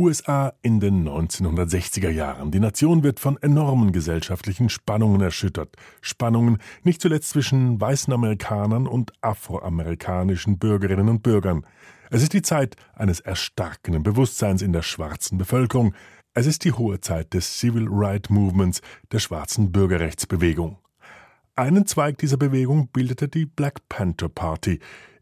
USA in den 1960er Jahren. Die Nation wird von enormen gesellschaftlichen Spannungen erschüttert. Spannungen nicht zuletzt zwischen weißen Amerikanern und afroamerikanischen Bürgerinnen und Bürgern. Es ist die Zeit eines erstarkenden Bewusstseins in der schwarzen Bevölkerung. Es ist die hohe Zeit des Civil Rights Movements, der schwarzen Bürgerrechtsbewegung. Einen Zweig dieser Bewegung bildete die Black Panther Party,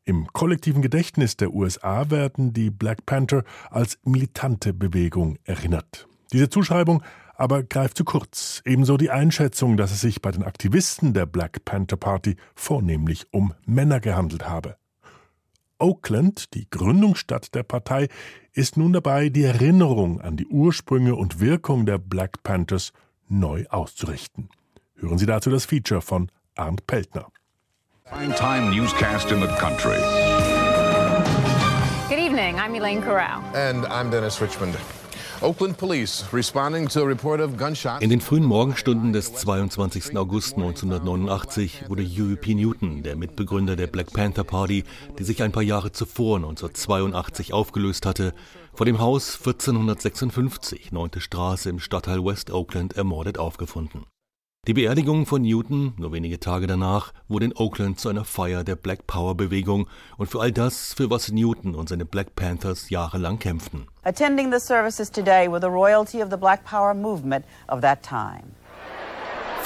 im kollektiven Gedächtnis der USA werden die Black Panther als militante Bewegung erinnert. Diese Zuschreibung aber greift zu kurz. Ebenso die Einschätzung, dass es sich bei den Aktivisten der Black Panther Party vornehmlich um Männer gehandelt habe. Oakland, die Gründungsstadt der Partei, ist nun dabei, die Erinnerung an die Ursprünge und Wirkung der Black Panthers neu auszurichten. Hören Sie dazu das Feature von Arndt Peltner. Prime time newscast in the country. Good evening. I'm Elaine Corral. And I'm Dennis Richmond. Oakland Police responding to a report of gunshots. In den frühen Morgenstunden des 22. August 1989 wurde Huey P. Newton, der Mitbegründer der Black Panther Party, die sich ein paar Jahre zuvor 1982 aufgelöst hatte, vor dem Haus 1456, 9. Straße im Stadtteil West Oakland, ermordet aufgefunden. Die Beerdigung von Newton, nur wenige Tage danach, wurde in Oakland zu einer Feier der Black Power Bewegung und für all das, für was Newton und seine Black Panthers jahrelang kämpften. Attending the services today were the royalty of the Black Power movement of that time.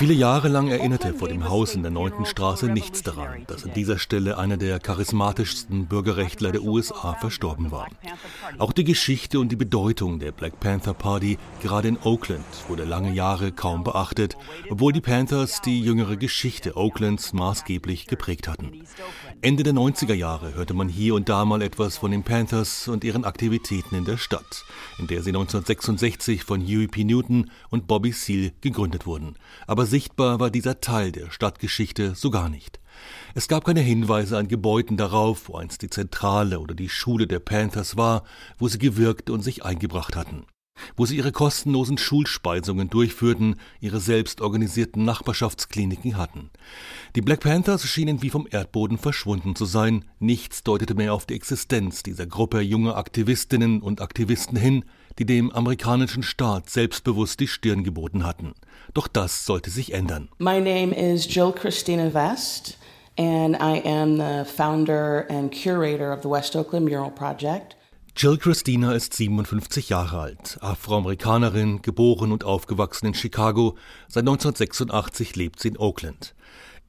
Viele Jahre lang erinnerte vor dem Haus in der 9. Straße nichts daran, dass an dieser Stelle einer der charismatischsten Bürgerrechtler der USA verstorben war. Auch die Geschichte und die Bedeutung der Black Panther Party gerade in Oakland wurde lange Jahre kaum beachtet, obwohl die Panthers die jüngere Geschichte Oaklands maßgeblich geprägt hatten. Ende der 90er Jahre hörte man hier und da mal etwas von den Panthers und ihren Aktivitäten in der Stadt, in der sie 1966 von Huey P. Newton und Bobby Seale gegründet wurden. Aber sichtbar war dieser Teil der Stadtgeschichte so gar nicht. Es gab keine Hinweise an Gebäuden darauf, wo einst die Zentrale oder die Schule der Panthers war, wo sie gewirkt und sich eingebracht hatten wo sie ihre kostenlosen Schulspeisungen durchführten, ihre selbst organisierten Nachbarschaftskliniken hatten. Die Black Panthers schienen wie vom Erdboden verschwunden zu sein, nichts deutete mehr auf die Existenz dieser Gruppe junger Aktivistinnen und Aktivisten hin, die dem amerikanischen Staat selbstbewusst die Stirn geboten hatten. Doch das sollte sich ändern. My name is Jill Christina Vest and I am the founder and curator of the West Oakland Mural Project. Jill Christina ist 57 Jahre alt, Afroamerikanerin, geboren und aufgewachsen in Chicago. Seit 1986 lebt sie in Oakland.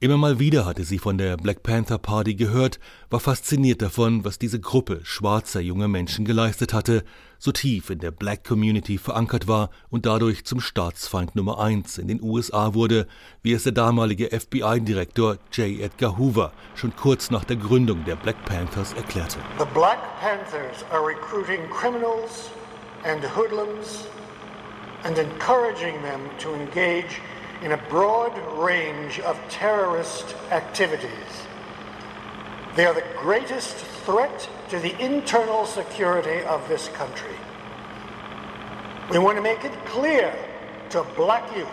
Immer mal wieder hatte sie von der Black Panther Party gehört, war fasziniert davon, was diese Gruppe schwarzer junger Menschen geleistet hatte, so tief in der Black Community verankert war und dadurch zum Staatsfeind Nummer eins in den USA wurde, wie es der damalige FBI-Direktor J. Edgar Hoover schon kurz nach der Gründung der Black Panthers erklärte. The Black Panthers are recruiting criminals and hoodlums and encouraging them to engage in a broad range of terrorist activities. They are the greatest threat to the internal security of this country. We want to make it clear to black youth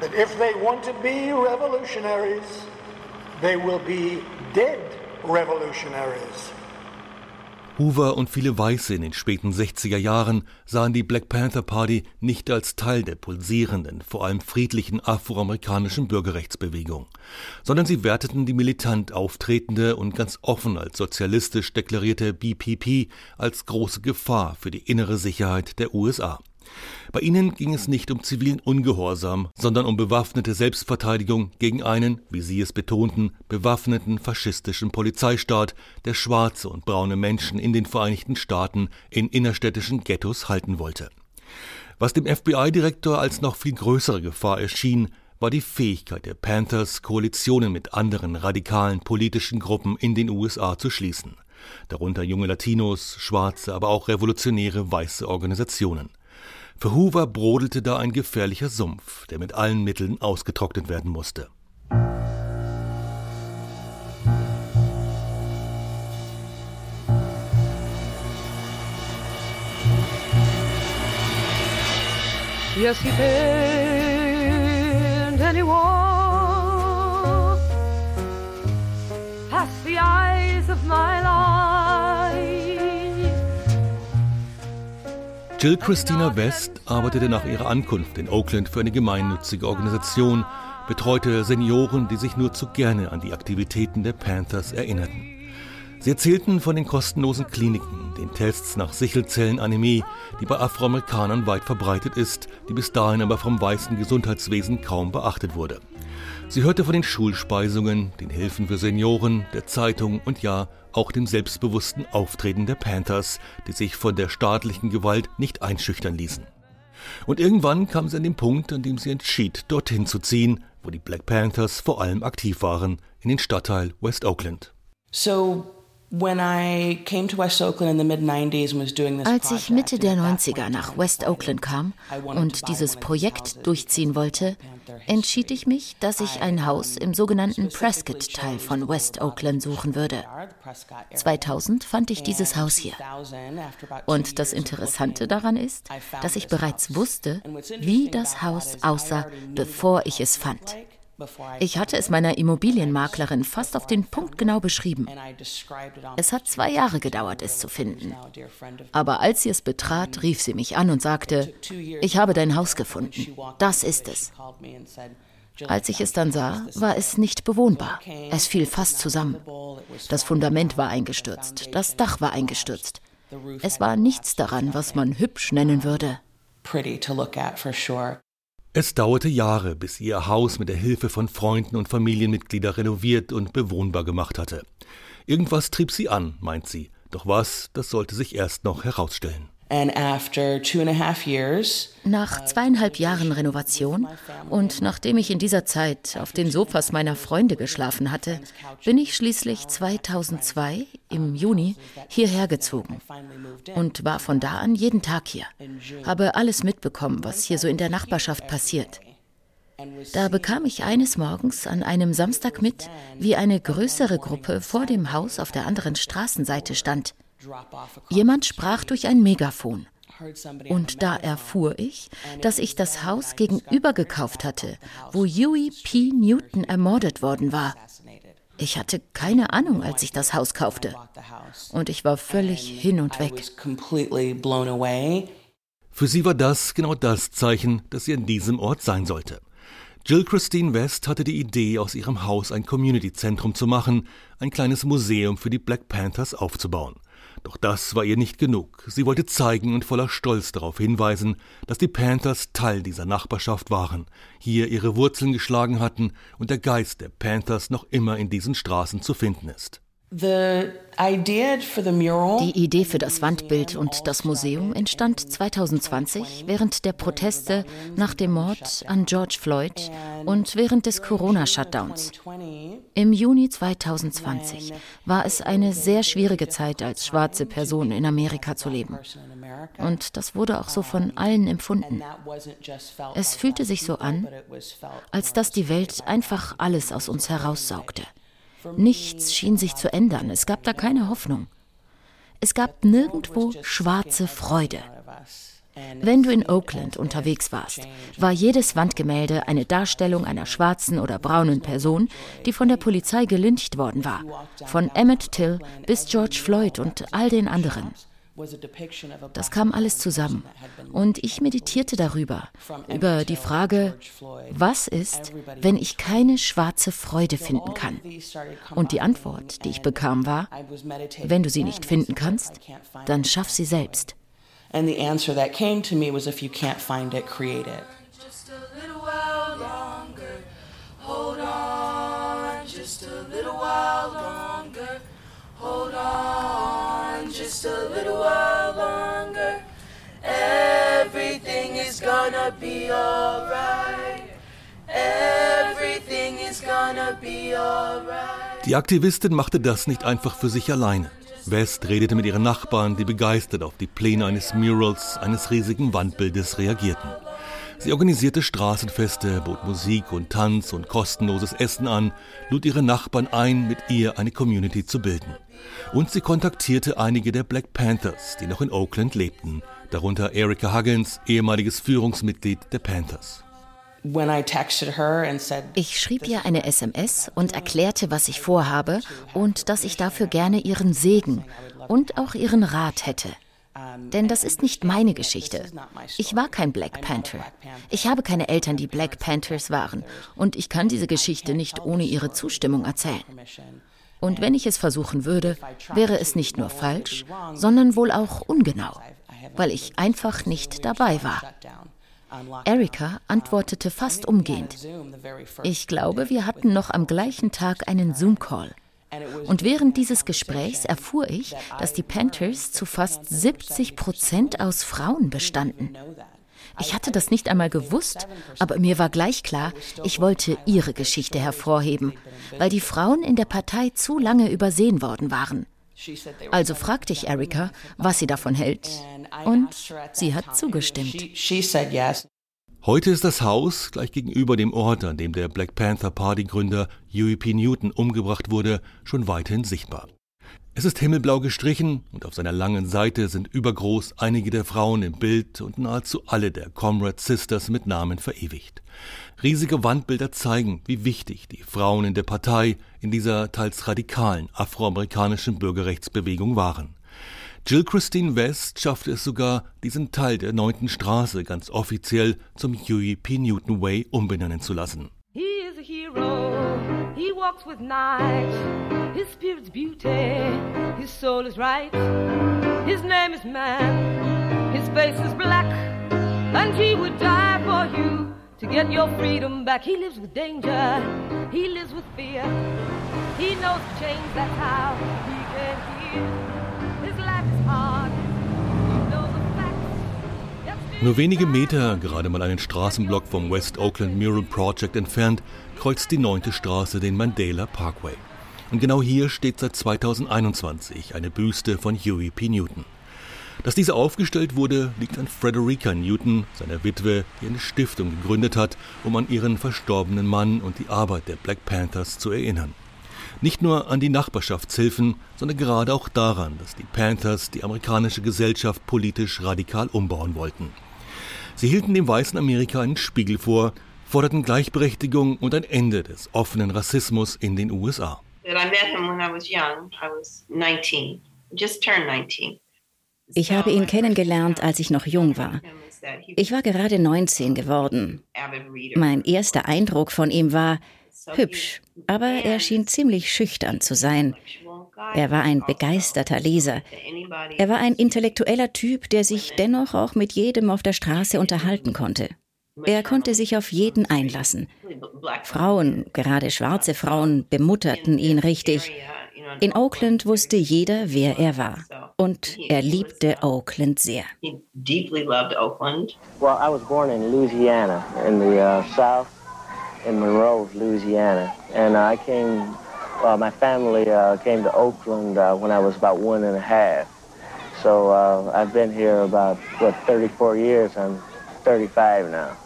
that if they want to be revolutionaries, they will be dead revolutionaries. Hoover und viele Weiße in den späten 60er Jahren sahen die Black Panther Party nicht als Teil der pulsierenden, vor allem friedlichen afroamerikanischen Bürgerrechtsbewegung, sondern sie werteten die militant auftretende und ganz offen als sozialistisch deklarierte BPP als große Gefahr für die innere Sicherheit der USA. Bei ihnen ging es nicht um zivilen Ungehorsam, sondern um bewaffnete Selbstverteidigung gegen einen, wie sie es betonten, bewaffneten faschistischen Polizeistaat, der schwarze und braune Menschen in den Vereinigten Staaten in innerstädtischen Ghettos halten wollte. Was dem FBI-Direktor als noch viel größere Gefahr erschien, war die Fähigkeit der Panthers, Koalitionen mit anderen radikalen politischen Gruppen in den USA zu schließen, darunter junge Latinos, schwarze, aber auch revolutionäre weiße Organisationen. Für Hoover brodelte da ein gefährlicher Sumpf, der mit allen Mitteln ausgetrocknet werden musste. Yes, he bent and he past the eyes of my life. Jill Christina West arbeitete nach ihrer Ankunft in Oakland für eine gemeinnützige Organisation, betreute Senioren, die sich nur zu gerne an die Aktivitäten der Panthers erinnerten. Sie erzählten von den kostenlosen Kliniken, den Tests nach Sichelzellenanämie, die bei Afroamerikanern weit verbreitet ist, die bis dahin aber vom weißen Gesundheitswesen kaum beachtet wurde. Sie hörte von den Schulspeisungen, den Hilfen für Senioren, der Zeitung und ja, auch dem selbstbewussten Auftreten der Panthers, die sich von der staatlichen Gewalt nicht einschüchtern ließen. Und irgendwann kam sie an den Punkt, an dem sie entschied, dorthin zu ziehen, wo die Black Panthers vor allem aktiv waren, in den Stadtteil West Oakland. So als ich Mitte der 90er nach West Oakland kam und dieses Projekt durchziehen wollte, entschied ich mich, dass ich ein Haus im sogenannten Prescott-Teil von West Oakland suchen würde. 2000 fand ich dieses Haus hier. Und das Interessante daran ist, dass ich bereits wusste, wie das Haus aussah, bevor ich es fand. Ich hatte es meiner Immobilienmaklerin fast auf den Punkt genau beschrieben. Es hat zwei Jahre gedauert, es zu finden. Aber als sie es betrat, rief sie mich an und sagte, ich habe dein Haus gefunden. Das ist es. Als ich es dann sah, war es nicht bewohnbar. Es fiel fast zusammen. Das Fundament war eingestürzt, das Dach war eingestürzt. Es war nichts daran, was man hübsch nennen würde. Es dauerte Jahre, bis sie ihr Haus mit der Hilfe von Freunden und Familienmitgliedern renoviert und bewohnbar gemacht hatte. Irgendwas trieb sie an, meint sie. Doch was, das sollte sich erst noch herausstellen. Nach zweieinhalb Jahren Renovation und nachdem ich in dieser Zeit auf den Sofas meiner Freunde geschlafen hatte, bin ich schließlich 2002 im Juni hierher gezogen und war von da an jeden Tag hier. Habe alles mitbekommen, was hier so in der Nachbarschaft passiert. Da bekam ich eines Morgens an einem Samstag mit, wie eine größere Gruppe vor dem Haus auf der anderen Straßenseite stand. Jemand sprach durch ein Megafon. Und da erfuhr ich, dass ich das Haus gegenüber gekauft hatte, wo Huey P. Newton ermordet worden war. Ich hatte keine Ahnung, als ich das Haus kaufte. Und ich war völlig hin und weg. Für sie war das genau das Zeichen, dass sie an diesem Ort sein sollte. Jill Christine West hatte die Idee, aus ihrem Haus ein Community-Zentrum zu machen, ein kleines Museum für die Black Panthers aufzubauen. Doch das war ihr nicht genug. Sie wollte zeigen und voller Stolz darauf hinweisen, dass die Panthers Teil dieser Nachbarschaft waren, hier ihre Wurzeln geschlagen hatten und der Geist der Panthers noch immer in diesen Straßen zu finden ist. Die Idee für das Wandbild und das Museum entstand 2020 während der Proteste nach dem Mord an George Floyd und während des Corona-Shutdowns. Im Juni 2020 war es eine sehr schwierige Zeit, als schwarze Person in Amerika zu leben. Und das wurde auch so von allen empfunden. Es fühlte sich so an, als dass die Welt einfach alles aus uns heraussaugte. Nichts schien sich zu ändern, es gab da keine Hoffnung. Es gab nirgendwo schwarze Freude. Wenn du in Oakland unterwegs warst, war jedes Wandgemälde eine Darstellung einer schwarzen oder braunen Person, die von der Polizei gelyncht worden war, von Emmett Till bis George Floyd und all den anderen. Das kam alles zusammen und ich meditierte darüber, über die Frage, was ist, wenn ich keine schwarze Freude finden kann? Und die Antwort, die ich bekam, war, wenn du sie nicht finden kannst, dann schaff sie selbst. And the answer that came to me was if you can't find it, create it. Just a little while longer. Everything is gonna be alright. Everything is gonna be alright. Die Aktivistin machte das nicht einfach für sich alleine. West redete mit ihren Nachbarn, die begeistert auf die Pläne eines Murals, eines riesigen Wandbildes reagierten. Sie organisierte Straßenfeste, bot Musik und Tanz und kostenloses Essen an, lud ihre Nachbarn ein, mit ihr eine Community zu bilden. Und sie kontaktierte einige der Black Panthers, die noch in Oakland lebten, darunter Erica Huggins, ehemaliges Führungsmitglied der Panthers. Ich schrieb ihr eine SMS und erklärte, was ich vorhabe und dass ich dafür gerne ihren Segen und auch ihren Rat hätte. Denn das ist nicht meine Geschichte. Ich war kein Black Panther. Ich habe keine Eltern, die Black Panthers waren. Und ich kann diese Geschichte nicht ohne ihre Zustimmung erzählen. Und wenn ich es versuchen würde, wäre es nicht nur falsch, sondern wohl auch ungenau, weil ich einfach nicht dabei war. Erika antwortete fast umgehend. Ich glaube, wir hatten noch am gleichen Tag einen Zoom-Call. Und während dieses Gesprächs erfuhr ich, dass die Panthers zu fast 70 Prozent aus Frauen bestanden. Ich hatte das nicht einmal gewusst, aber mir war gleich klar, ich wollte ihre Geschichte hervorheben, weil die Frauen in der Partei zu lange übersehen worden waren. Also fragte ich Erika, was sie davon hält, und sie hat zugestimmt. Heute ist das Haus gleich gegenüber dem Ort, an dem der Black Panther Party Gründer Huey P. Newton umgebracht wurde, schon weithin sichtbar. Es ist himmelblau gestrichen und auf seiner langen Seite sind übergroß einige der Frauen im Bild und nahezu alle der Comrade Sisters mit Namen verewigt. Riesige Wandbilder zeigen, wie wichtig die Frauen in der Partei in dieser teils radikalen afroamerikanischen Bürgerrechtsbewegung waren. Jill Christine West schaffte es sogar, diesen Teil der 9. Straße ganz offiziell zum Huey P. Newton Way umbenennen zu lassen. He is a hero. He walks with night. His spirit's beauty. His soul is right. His name is man. His face is black. And he would die for you to get your freedom back. He lives with danger. He lives with fear. He knows change, that's how he can hear. Nur wenige Meter, gerade mal einen Straßenblock vom West Oakland Mural Project entfernt, kreuzt die 9. Straße den Mandela Parkway. Und genau hier steht seit 2021 eine Büste von Huey P. Newton. Dass diese aufgestellt wurde, liegt an Frederica Newton, seiner Witwe, die eine Stiftung gegründet hat, um an ihren verstorbenen Mann und die Arbeit der Black Panthers zu erinnern. Nicht nur an die Nachbarschaftshilfen, sondern gerade auch daran, dass die Panthers die amerikanische Gesellschaft politisch radikal umbauen wollten. Sie hielten dem weißen Amerika einen Spiegel vor, forderten Gleichberechtigung und ein Ende des offenen Rassismus in den USA. Ich habe ihn kennengelernt, als ich noch jung war. Ich war gerade 19 geworden. Mein erster Eindruck von ihm war hübsch, aber er schien ziemlich schüchtern zu sein. Er war ein begeisterter Leser. Er war ein intellektueller Typ, der sich dennoch auch mit jedem auf der Straße unterhalten konnte. Er konnte sich auf jeden einlassen. Frauen, gerade schwarze Frauen, bemutterten ihn richtig. In Oakland wusste jeder, wer er war. Und er liebte Oakland sehr. Well, I was born in Louisiana, in the uh, in Monroe, Louisiana. And I came Uh, family uh, to Oakland uh, when I was about one and a half. So uh, I've been here about, what, 34 years. I'm 35 now.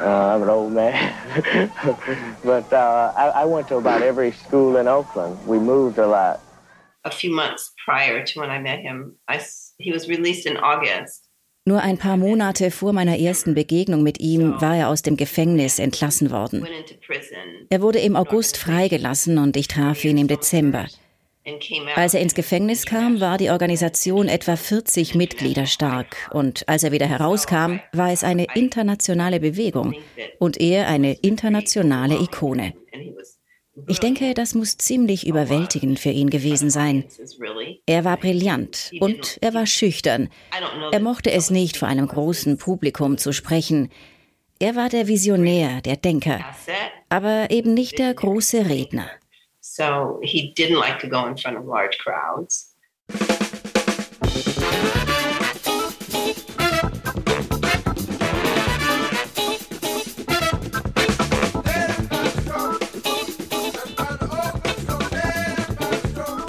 Uh, I'm an old man. but uh, I, I went to about every school in Oakland. We moved a lot. A few months prior to when I met him, I, he was released in August. Nur ein paar Monate vor meiner ersten Begegnung mit ihm war er aus dem Gefängnis entlassen worden. Er wurde im August freigelassen und ich traf ihn im Dezember. Als er ins Gefängnis kam, war die Organisation etwa 40 Mitglieder stark und als er wieder herauskam, war es eine internationale Bewegung und er eine internationale Ikone. Ich denke, das muss ziemlich überwältigend für ihn gewesen sein. Er war brillant und er war schüchtern. Er mochte es nicht, vor einem großen Publikum zu sprechen. Er war der Visionär, der Denker, aber eben nicht der große Redner. So he didn't like to go in front of large crowds.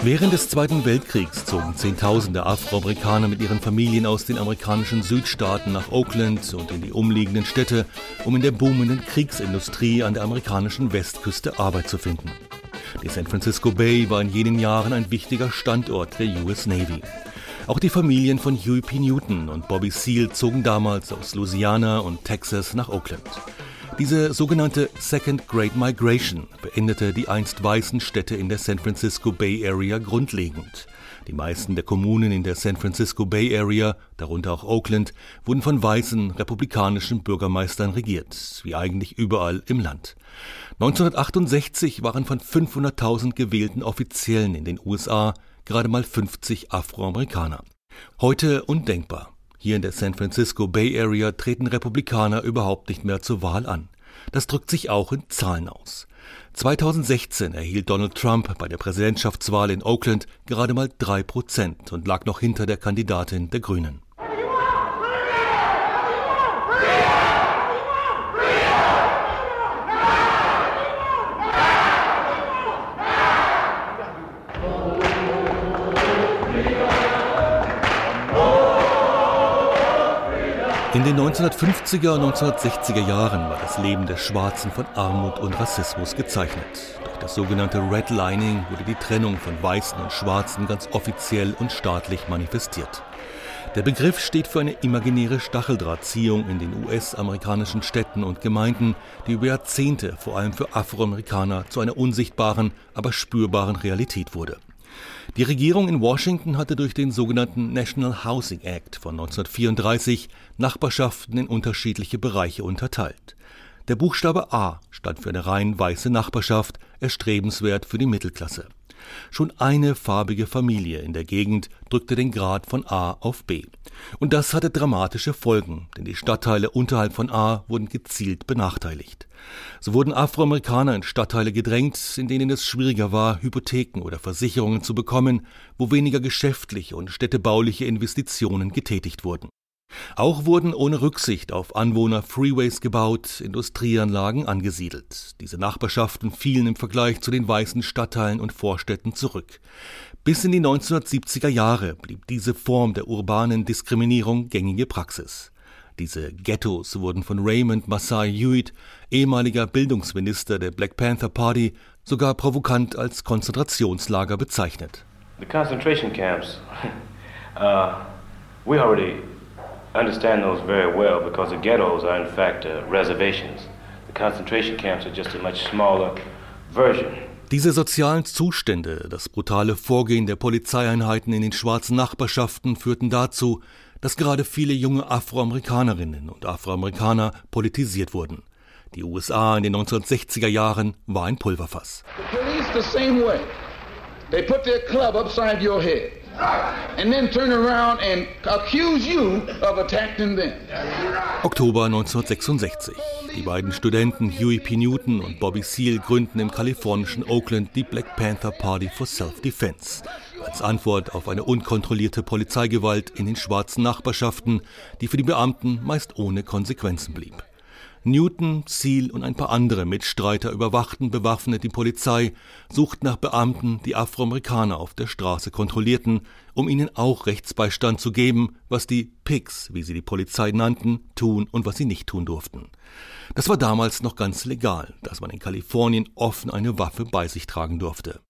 Während des Zweiten Weltkriegs zogen Zehntausende Afroamerikaner mit ihren Familien aus den amerikanischen Südstaaten nach Oakland und in die umliegenden Städte, um in der boomenden Kriegsindustrie an der amerikanischen Westküste Arbeit zu finden. Die San Francisco Bay war in jenen Jahren ein wichtiger Standort der US Navy. Auch die Familien von Huey P. Newton und Bobby Seale zogen damals aus Louisiana und Texas nach Oakland. Diese sogenannte Second Great Migration beendete die einst weißen Städte in der San Francisco Bay Area grundlegend. Die meisten der Kommunen in der San Francisco Bay Area, darunter auch Oakland, wurden von weißen republikanischen Bürgermeistern regiert, wie eigentlich überall im Land. 1968 waren von 500.000 gewählten Offiziellen in den USA gerade mal 50 Afroamerikaner. Heute undenkbar. Hier in der San Francisco Bay Area treten Republikaner überhaupt nicht mehr zur Wahl an. Das drückt sich auch in Zahlen aus. 2016 erhielt Donald Trump bei der Präsidentschaftswahl in Oakland gerade mal drei Prozent und lag noch hinter der Kandidatin der Grünen. Den 1950er und 1960er Jahren war das Leben der Schwarzen von Armut und Rassismus gezeichnet. Durch das sogenannte Redlining wurde die Trennung von Weißen und Schwarzen ganz offiziell und staatlich manifestiert. Der Begriff steht für eine imaginäre Stacheldrahtziehung in den US-amerikanischen Städten und Gemeinden, die über Jahrzehnte vor allem für Afroamerikaner zu einer unsichtbaren, aber spürbaren Realität wurde. Die Regierung in Washington hatte durch den sogenannten National Housing Act von 1934 Nachbarschaften in unterschiedliche Bereiche unterteilt. Der Buchstabe A stand für eine rein weiße Nachbarschaft, erstrebenswert für die Mittelklasse. Schon eine farbige Familie in der Gegend drückte den Grad von A auf B. Und das hatte dramatische Folgen, denn die Stadtteile unterhalb von A wurden gezielt benachteiligt. So wurden Afroamerikaner in Stadtteile gedrängt, in denen es schwieriger war, Hypotheken oder Versicherungen zu bekommen, wo weniger geschäftliche und städtebauliche Investitionen getätigt wurden. Auch wurden ohne Rücksicht auf Anwohner Freeways gebaut, Industrieanlagen angesiedelt. Diese Nachbarschaften fielen im Vergleich zu den weißen Stadtteilen und Vorstädten zurück. Bis in die 1970er Jahre blieb diese Form der urbanen Diskriminierung gängige Praxis. Diese Ghettos wurden von Raymond Masai Hewitt, ehemaliger Bildungsminister der Black Panther Party, sogar provokant als Konzentrationslager bezeichnet. The concentration camps, uh, we already understand those very well because the ghettos are in fact uh, reservations. The concentration camps are just a much smaller version. Diese sozialen Zustände, das brutale Vorgehen der Polizeieinheiten in den schwarzen Nachbarschaften führten dazu, dass gerade viele junge Afroamerikanerinnen und Afroamerikaner politisiert wurden. Die USA in den 1960er Jahren war ein Pulverfass. The police the same way. They put their club upside your head and then turn around and accuse you of attacking them. Oktober 1966. Die beiden Studenten Huey P. Newton und Bobby Seale gründen im kalifornischen Oakland die Black Panther Party for Self-Defense als Antwort auf eine unkontrollierte Polizeigewalt in den schwarzen Nachbarschaften, die für die Beamten meist ohne Konsequenzen blieb. Newton, Ziel und ein paar andere Mitstreiter überwachten bewaffnet die Polizei, suchten nach Beamten, die Afroamerikaner auf der Straße kontrollierten, um ihnen auch Rechtsbeistand zu geben, was die Pigs, wie sie die Polizei nannten, tun und was sie nicht tun durften. Das war damals noch ganz legal, dass man in Kalifornien offen eine Waffe bei sich tragen durfte.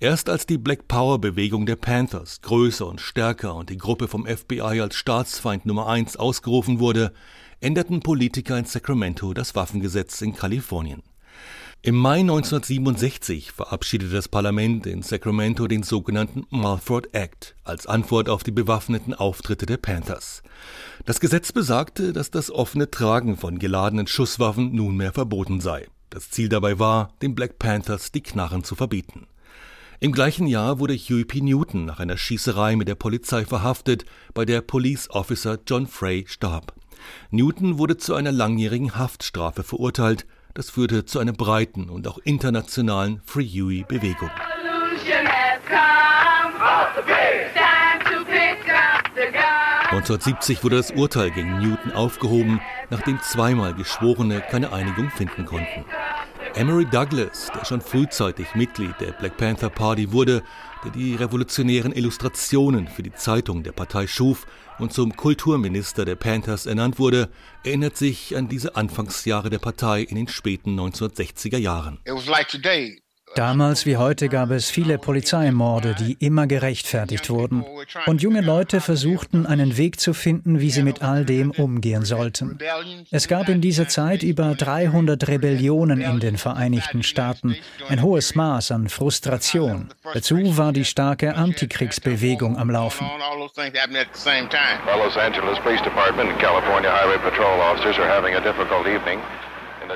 Erst als die Black Power Bewegung der Panthers größer und stärker und die Gruppe vom FBI als Staatsfeind Nummer eins ausgerufen wurde, änderten Politiker in Sacramento das Waffengesetz in Kalifornien. Im Mai 1967 verabschiedete das Parlament in Sacramento den sogenannten Mulford Act als Antwort auf die bewaffneten Auftritte der Panthers. Das Gesetz besagte, dass das offene Tragen von geladenen Schusswaffen nunmehr verboten sei. Das Ziel dabei war, den Black Panthers die Knarren zu verbieten. Im gleichen Jahr wurde Huey P. Newton nach einer Schießerei mit der Polizei verhaftet, bei der Police Officer John Frey starb. Newton wurde zu einer langjährigen Haftstrafe verurteilt. Das führte zu einer breiten und auch internationalen Free Huey-Bewegung. 1970 wurde das Urteil gegen Newton aufgehoben, nachdem zweimal Geschworene keine Einigung finden konnten. Emery Douglas, der schon frühzeitig Mitglied der Black Panther Party wurde, der die revolutionären Illustrationen für die Zeitung der Partei schuf und zum Kulturminister der Panthers ernannt wurde, erinnert sich an diese Anfangsjahre der Partei in den späten 1960er Jahren. It was like today. Damals wie heute gab es viele Polizeimorde, die immer gerechtfertigt wurden. Und junge Leute versuchten einen Weg zu finden, wie sie mit all dem umgehen sollten. Es gab in dieser Zeit über 300 Rebellionen in den Vereinigten Staaten, ein hohes Maß an Frustration. Dazu war die starke Antikriegsbewegung am Laufen. Los Angeles Police Department and California Highway Patrol officers are having a difficult evening.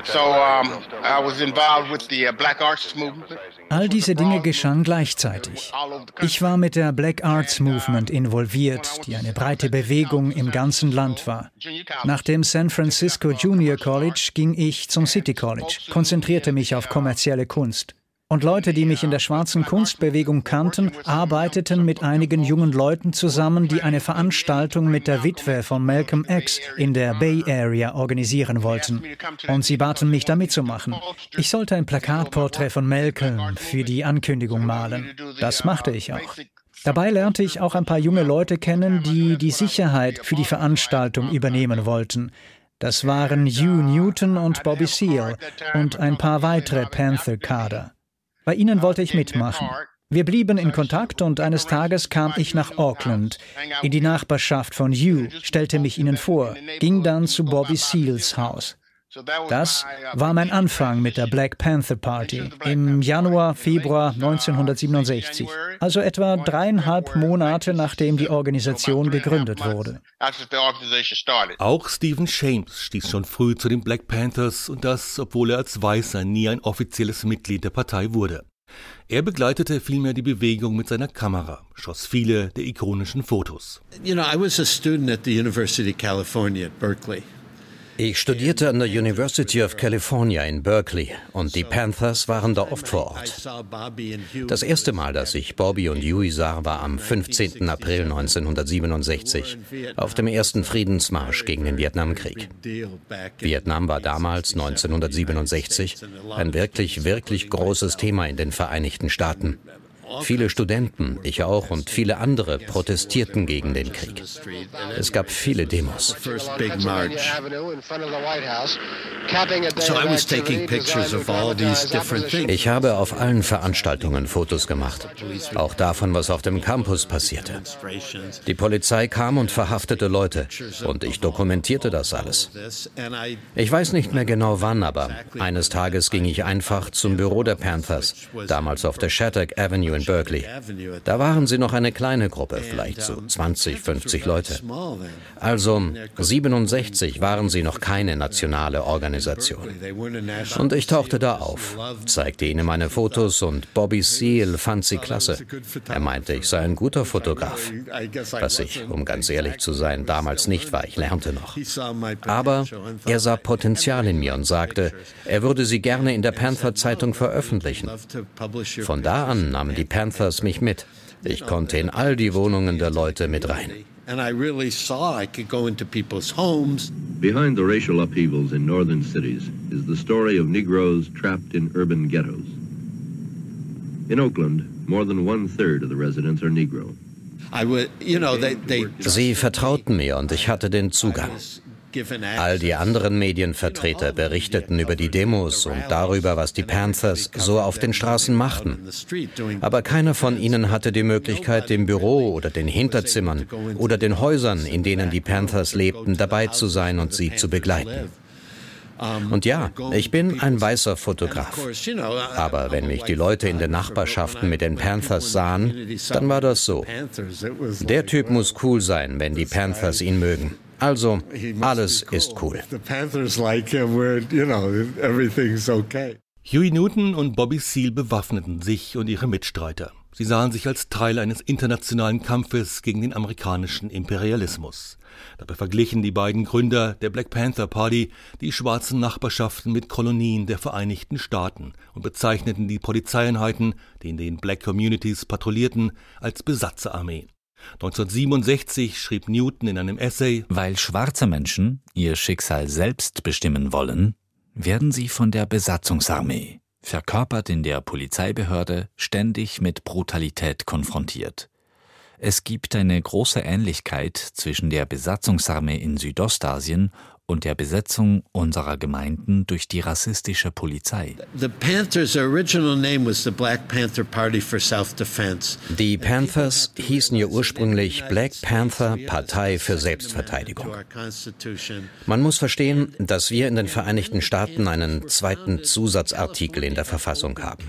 So um, I was involved with the uh, Black Arts Movement. All diese Dinge geschahen gleichzeitig. Ich war mit der Black Arts Movement involviert, die eine breite Bewegung im ganzen Land war. Nach dem San Francisco Junior College ging ich zum City College, konzentrierte mich auf kommerzielle Kunst. Und Leute, die mich in der schwarzen Kunstbewegung kannten, arbeiteten mit einigen jungen Leuten zusammen, die eine Veranstaltung mit der Witwe von Malcolm X in der Bay Area organisieren wollten. Und sie baten mich, da mitzumachen. Ich sollte ein Plakatporträt von Malcolm für die Ankündigung malen. Das machte ich auch. Dabei lernte ich auch ein paar junge Leute kennen, die die Sicherheit für die Veranstaltung übernehmen wollten. Das waren Hugh Newton und Bobby Seale und ein paar weitere Panther-Kader. Bei ihnen wollte ich mitmachen. Wir blieben in Kontakt und eines Tages kam ich nach Auckland, in die Nachbarschaft von Hugh, stellte mich ihnen vor, ging dann zu Bobby Seals Haus. Das war mein Anfang mit der Black Panther Party im Januar, Februar 1967, also etwa dreieinhalb Monate nachdem die Organisation gegründet wurde. Auch Stephen Shames stieß schon früh zu den Black Panthers und das, obwohl er als Weißer nie ein offizielles Mitglied der Partei wurde. Er begleitete vielmehr die Bewegung mit seiner Kamera, schoss viele der ikonischen Fotos. You know, I was a student at the University of California at Berkeley. Ich studierte an der University of California in Berkeley und die Panthers waren da oft vor Ort. Das erste Mal, dass ich Bobby und Huey sah, war am 15. April 1967 auf dem ersten Friedensmarsch gegen den Vietnamkrieg. Vietnam war damals, 1967, ein wirklich, wirklich großes Thema in den Vereinigten Staaten. Viele Studenten, ich auch und viele andere protestierten gegen den Krieg. Es gab viele Demos. Ich habe auf allen Veranstaltungen Fotos gemacht, auch davon, was auf dem Campus passierte. Die Polizei kam und verhaftete Leute und ich dokumentierte das alles. Ich weiß nicht mehr genau wann, aber eines Tages ging ich einfach zum Büro der Panthers, damals auf der Shattuck Avenue in Berkeley. Da waren sie noch eine kleine Gruppe, vielleicht so 20, 50 Leute. Also 67 waren sie noch keine nationale Organisation. Und ich tauchte da auf, zeigte ihnen meine Fotos und Bobby Seale fand sie klasse. Er meinte, ich sei ein guter Fotograf. Was ich, um ganz ehrlich zu sein, damals nicht war. Ich lernte noch. Aber er sah Potenzial in mir und sagte, er würde sie gerne in der Panther Zeitung veröffentlichen. Von da an nahmen die Panthers mich mit. Ich konnte in all die Wohnungen der Leute mit rein. And I really saw I could go into people's homes. Behind the racial upheavals in northern cities is the story of Negroes trapped in urban ghettos. In Oakland, more than one third of the residents are Negro. I would, you know, they, they Sie vertrauten mir und ich hatte den Zugang. All die anderen Medienvertreter berichteten über die Demos und darüber, was die Panthers so auf den Straßen machten. Aber keiner von ihnen hatte die Möglichkeit, dem Büro oder den Hinterzimmern oder den Häusern, in denen die Panthers lebten, dabei zu sein und sie zu begleiten. Und ja, ich bin ein weißer Fotograf. Aber wenn mich die Leute in den Nachbarschaften mit den Panthers sahen, dann war das so. Der Typ muss cool sein, wenn die Panthers ihn mögen. Also, alles ist cool. Huey Newton und Bobby Seale bewaffneten sich und ihre Mitstreiter. Sie sahen sich als Teil eines internationalen Kampfes gegen den amerikanischen Imperialismus. Dabei verglichen die beiden Gründer der Black Panther Party die schwarzen Nachbarschaften mit Kolonien der Vereinigten Staaten und bezeichneten die Polizeieinheiten, die in den Black Communities patrouillierten, als Besatzerarmee. 1967 schrieb Newton in einem Essay Weil schwarze Menschen ihr Schicksal selbst bestimmen wollen, werden sie von der Besatzungsarmee, verkörpert in der Polizeibehörde, ständig mit Brutalität konfrontiert. Es gibt eine große Ähnlichkeit zwischen der Besatzungsarmee in Südostasien und der Besetzung unserer Gemeinden durch die rassistische Polizei. Die Panthers hießen ja ursprünglich Black Panther Partei für Selbstverteidigung. Man muss verstehen, dass wir in den Vereinigten Staaten einen zweiten Zusatzartikel in der Verfassung haben.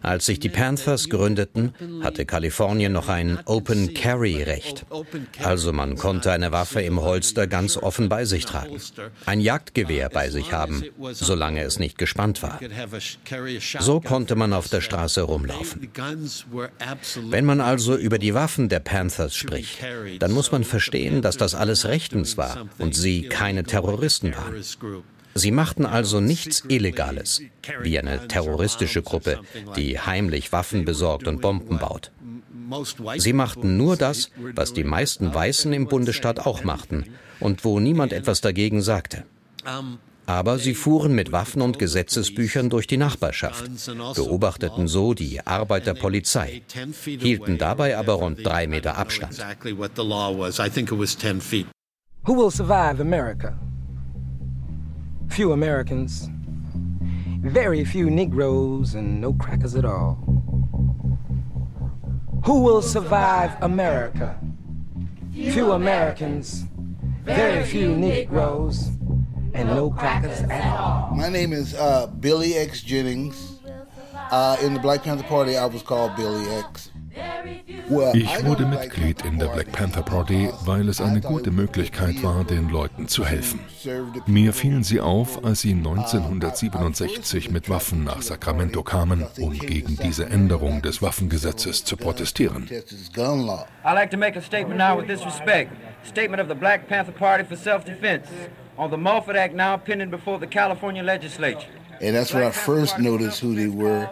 Als sich die Panthers gründeten, hatte Kalifornien noch ein Open Carry Recht. Also man konnte eine Waffe im Holster ganz offen bei sich tragen. Ein Jagdgewehr bei sich haben, solange es nicht gespannt war. So konnte man auf der Straße rumlaufen. Wenn man also über die Waffen der Panthers spricht, dann muss man verstehen, dass das alles rechtens war und sie keine Terroristen waren. Sie machten also nichts Illegales, wie eine terroristische Gruppe, die heimlich Waffen besorgt und Bomben baut. Sie machten nur das, was die meisten Weißen im Bundesstaat auch machten und wo niemand etwas dagegen sagte. Aber sie fuhren mit Waffen und Gesetzesbüchern durch die Nachbarschaft, beobachteten so die Arbeit der Polizei, hielten dabei aber rund drei Meter Abstand. Who will survive America? few Americans, very few Negroes, and no crackers at all. Who will survive America? Few Americans, very few Negroes, and no crackers at all. My name is uh, Billy X. Jennings. Uh, in the Black Panther Party, I was called Billy X. Ich wurde Mitglied in der Black Panther Party, weil es eine gute Möglichkeit war, den Leuten zu helfen. Mir fielen sie auf, als sie 1967 mit Waffen nach Sacramento kamen, um gegen diese Änderung des Waffengesetzes zu protestieren. I'd like to make a statement now with this respect. Statement of the Black Panther Party for self-defense on the Mulford Act now pending before the California legislature. And that's when I first noticed who they were.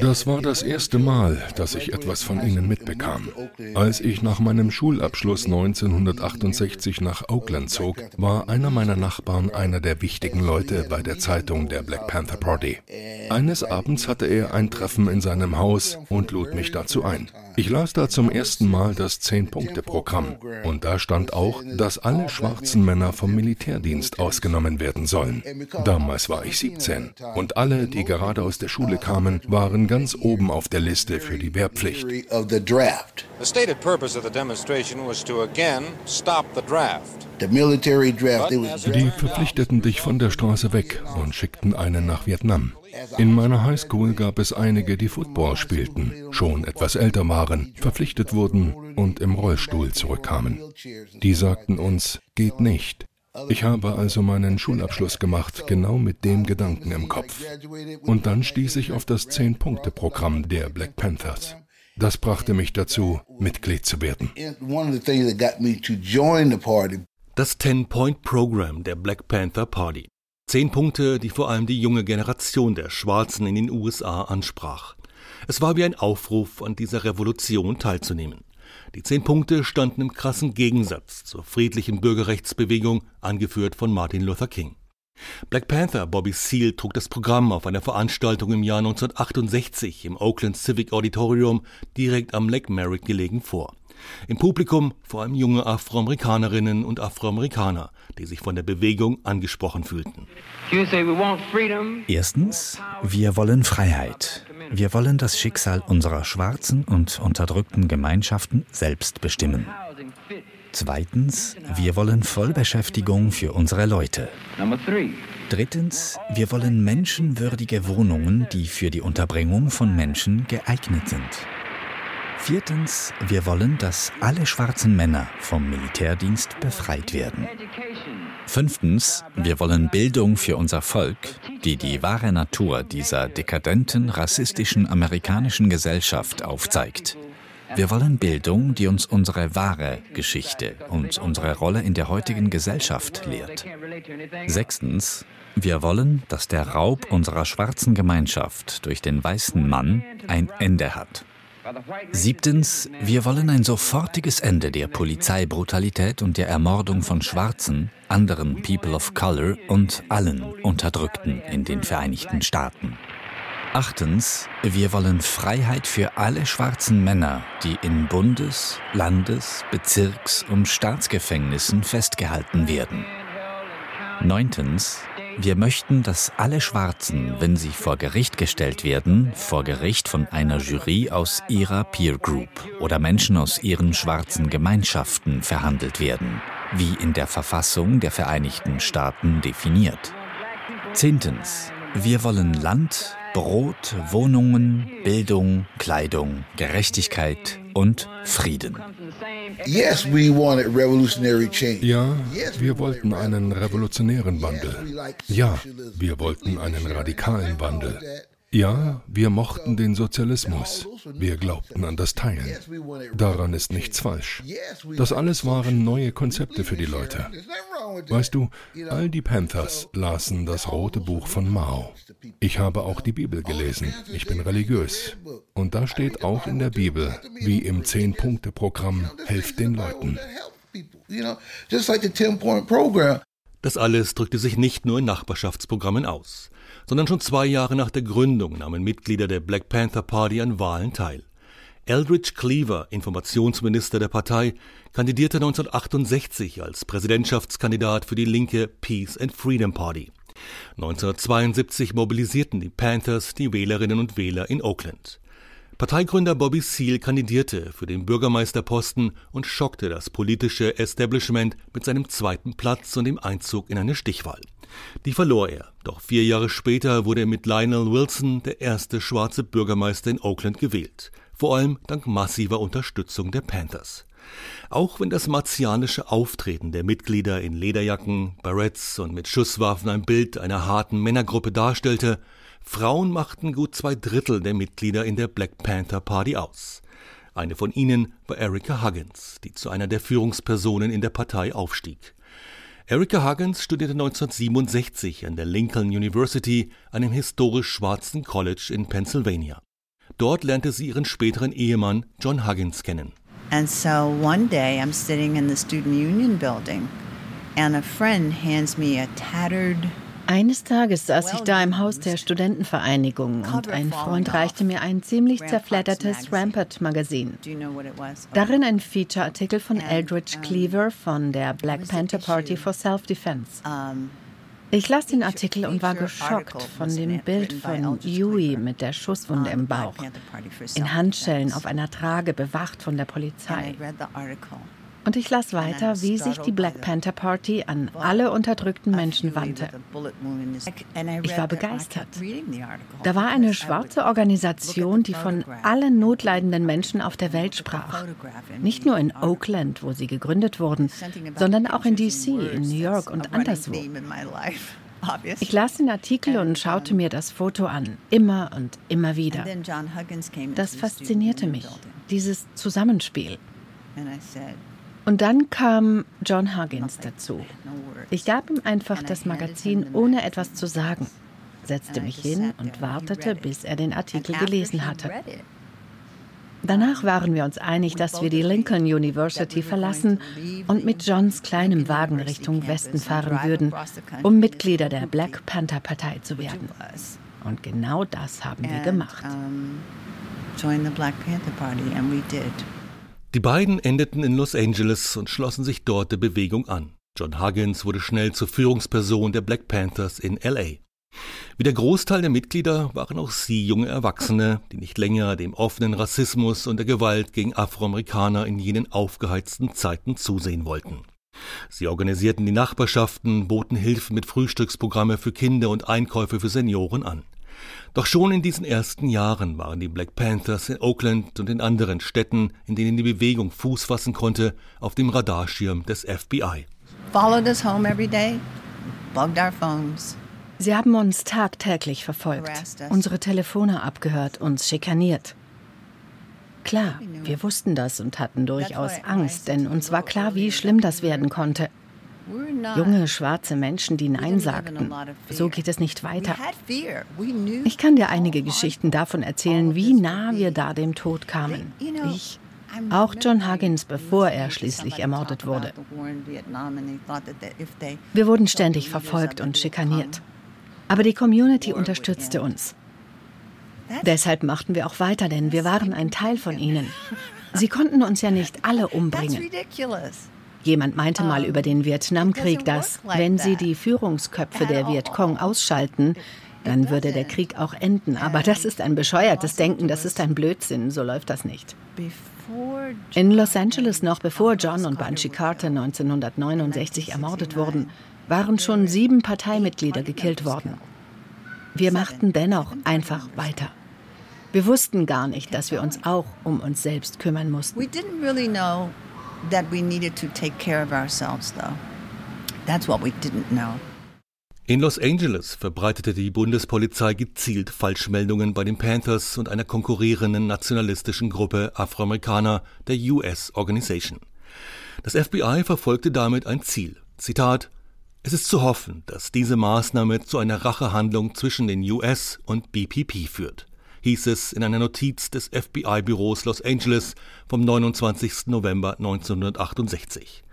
Das war das erste Mal, dass ich etwas von ihnen mitbekam. Als ich nach meinem Schulabschluss 1968 nach Oakland zog, war einer meiner Nachbarn einer der wichtigen Leute bei der Zeitung der Black Panther Party. Eines Abends hatte er ein Treffen in seinem Haus und lud mich dazu ein. Ich las da zum ersten Mal das Zehn-Punkte-Programm und da stand auch, dass alle schwarzen Männer vom Militärdienst ausgenommen werden sollen. Damals war ich 17 und alle, die gerade aus der Schule kamen, waren ganz oben auf der Liste für die Wehrpflicht. Die verpflichteten dich von der Straße weg und schickten einen nach Vietnam. In meiner Highschool gab es einige, die Football spielten, schon etwas älter waren, verpflichtet wurden und im Rollstuhl zurückkamen. Die sagten uns, geht nicht. Ich habe also meinen Schulabschluss gemacht, genau mit dem Gedanken im Kopf. Und dann stieß ich auf das Zehn-Punkte-Programm der Black Panthers. Das brachte mich dazu, Mitglied zu werden. Das Ten-Point-Program der Black Panther Party. Zehn Punkte, die vor allem die junge Generation der Schwarzen in den USA ansprach. Es war wie ein Aufruf, an dieser Revolution teilzunehmen. Die zehn Punkte standen im krassen Gegensatz zur friedlichen Bürgerrechtsbewegung, angeführt von Martin Luther King. Black Panther Bobby Seale trug das Programm auf einer Veranstaltung im Jahr 1968 im Oakland Civic Auditorium direkt am Lake Merrick gelegen vor. Im Publikum vor allem junge Afroamerikanerinnen und Afroamerikaner, die sich von der Bewegung angesprochen fühlten. Erstens, wir wollen Freiheit. Wir wollen das Schicksal unserer schwarzen und unterdrückten Gemeinschaften selbst bestimmen. Zweitens, wir wollen Vollbeschäftigung für unsere Leute. Drittens, wir wollen menschenwürdige Wohnungen, die für die Unterbringung von Menschen geeignet sind. Viertens, wir wollen, dass alle schwarzen Männer vom Militärdienst befreit werden. Fünftens, wir wollen Bildung für unser Volk, die die wahre Natur dieser dekadenten, rassistischen amerikanischen Gesellschaft aufzeigt. Wir wollen Bildung, die uns unsere wahre Geschichte und unsere Rolle in der heutigen Gesellschaft lehrt. Sechstens, wir wollen, dass der Raub unserer schwarzen Gemeinschaft durch den weißen Mann ein Ende hat. Siebtens, wir wollen ein sofortiges Ende der Polizeibrutalität und der Ermordung von Schwarzen, anderen People of Color und allen Unterdrückten in den Vereinigten Staaten. Achtens, wir wollen Freiheit für alle schwarzen Männer, die in Bundes-, Landes-, Bezirks- und Staatsgefängnissen festgehalten werden. Neuntens, wir möchten, dass alle Schwarzen, wenn sie vor Gericht gestellt werden, vor Gericht von einer Jury aus ihrer Peer Group oder Menschen aus ihren schwarzen Gemeinschaften verhandelt werden, wie in der Verfassung der Vereinigten Staaten definiert. Zehntens, wir wollen Land, Brot, Wohnungen, Bildung, Kleidung, Gerechtigkeit und Frieden. Ja, wir wollten einen revolutionären Wandel. Ja, wir wollten einen radikalen Wandel. Ja, wir mochten den Sozialismus. Wir glaubten an das Teilen. Daran ist nichts falsch. Das alles waren neue Konzepte für die Leute. Weißt du, all die Panthers lasen das rote Buch von Mao. Ich habe auch die Bibel gelesen. Ich bin religiös. Und da steht auch in der Bibel, wie im Zehn-Punkte-Programm, helft den Leuten. Das alles drückte sich nicht nur in Nachbarschaftsprogrammen aus sondern schon zwei Jahre nach der Gründung nahmen Mitglieder der Black Panther Party an Wahlen teil. Eldridge Cleaver, Informationsminister der Partei, kandidierte 1968 als Präsidentschaftskandidat für die linke Peace and Freedom Party. 1972 mobilisierten die Panthers die Wählerinnen und Wähler in Oakland. Parteigründer Bobby Seale kandidierte für den Bürgermeisterposten und schockte das politische Establishment mit seinem zweiten Platz und dem Einzug in eine Stichwahl. Die verlor er, doch vier Jahre später wurde er mit Lionel Wilson der erste schwarze Bürgermeister in Oakland gewählt, vor allem dank massiver Unterstützung der Panthers. Auch wenn das martianische Auftreten der Mitglieder in Lederjacken, Barretts und mit Schusswaffen ein Bild einer harten Männergruppe darstellte, Frauen machten gut zwei Drittel der Mitglieder in der Black Panther Party aus. Eine von ihnen war Erica Huggins, die zu einer der Führungspersonen in der Partei aufstieg. Erica Huggins studierte 1967 an der Lincoln University, einem historisch schwarzen College in Pennsylvania. Dort lernte sie ihren späteren Ehemann John Huggins kennen. And so one day I'm sitting in the student union building and a friend hands me a tattered eines Tages saß ich da im Haus der Studentenvereinigung und ein Freund reichte mir ein ziemlich zerfleddertes Rampart-Magazin. Darin ein Feature-Artikel von Eldridge Cleaver von der Black Panther Party for Self-Defense. Ich las den Artikel und war geschockt von dem Bild von Yui mit der Schusswunde im Bauch, in Handschellen auf einer Trage bewacht von der Polizei. Und ich las weiter, wie sich die Black Panther Party an alle unterdrückten Menschen wandte. Ich war begeistert. Da war eine schwarze Organisation, die von allen notleidenden Menschen auf der Welt sprach. Nicht nur in Oakland, wo sie gegründet wurden, sondern auch in DC, in New York und anderswo. Ich las den Artikel und schaute mir das Foto an, immer und immer wieder. Das faszinierte mich, dieses Zusammenspiel. Und dann kam John Huggins dazu. Ich gab ihm einfach das Magazin ohne etwas zu sagen, setzte mich hin und wartete, bis er den Artikel gelesen hatte. Danach waren wir uns einig, dass wir die Lincoln University verlassen und mit Johns kleinem Wagen Richtung Westen fahren würden, um Mitglieder der Black Panther Partei zu werden. Und genau das haben wir gemacht. Join the Black Panther Party and we did. Die beiden endeten in Los Angeles und schlossen sich dort der Bewegung an. John Huggins wurde schnell zur Führungsperson der Black Panthers in LA. Wie der Großteil der Mitglieder waren auch sie junge Erwachsene, die nicht länger dem offenen Rassismus und der Gewalt gegen Afroamerikaner in jenen aufgeheizten Zeiten zusehen wollten. Sie organisierten die Nachbarschaften, boten Hilfe mit Frühstücksprogramme für Kinder und Einkäufe für Senioren an. Doch schon in diesen ersten Jahren waren die Black Panthers in Oakland und in anderen Städten, in denen die Bewegung Fuß fassen konnte, auf dem Radarschirm des FBI. Followed us home every day, bugged our phones. Sie haben uns tagtäglich verfolgt, unsere Telefone abgehört, uns schikaniert. Klar, wir wussten das und hatten durchaus Angst, denn uns war klar, wie schlimm das werden konnte. Junge schwarze Menschen, die Nein sagten. So geht es nicht weiter. Ich kann dir einige Geschichten davon erzählen, wie nah wir da dem Tod kamen. Ich, auch John Huggins, bevor er schließlich ermordet wurde. Wir wurden ständig verfolgt und schikaniert. Aber die Community unterstützte uns. Deshalb machten wir auch weiter, denn wir waren ein Teil von ihnen. Sie konnten uns ja nicht alle umbringen. Jemand meinte mal über den Vietnamkrieg, dass, wenn sie die Führungsköpfe der Vietcong ausschalten, dann würde der Krieg auch enden. Aber das ist ein bescheuertes Denken, das ist ein Blödsinn, so läuft das nicht. In Los Angeles, noch bevor John und Bunchy Carter 1969 ermordet wurden, waren schon sieben Parteimitglieder gekillt worden. Wir machten dennoch einfach weiter. Wir wussten gar nicht, dass wir uns auch um uns selbst kümmern mussten. That we needed to take care of ourselves, though. That's what we didn't know. In Los Angeles verbreitete die Bundespolizei gezielt Falschmeldungen bei den Panthers und einer konkurrierenden nationalistischen Gruppe Afroamerikaner, der US Organization. Das FBI verfolgte damit ein Ziel. Zitat Es ist zu hoffen, dass diese Maßnahme zu einer Rachehandlung zwischen den US und BPP führt, hieß es in einer Notiz des FBI-Büros Los Angeles vom 29. November 1968.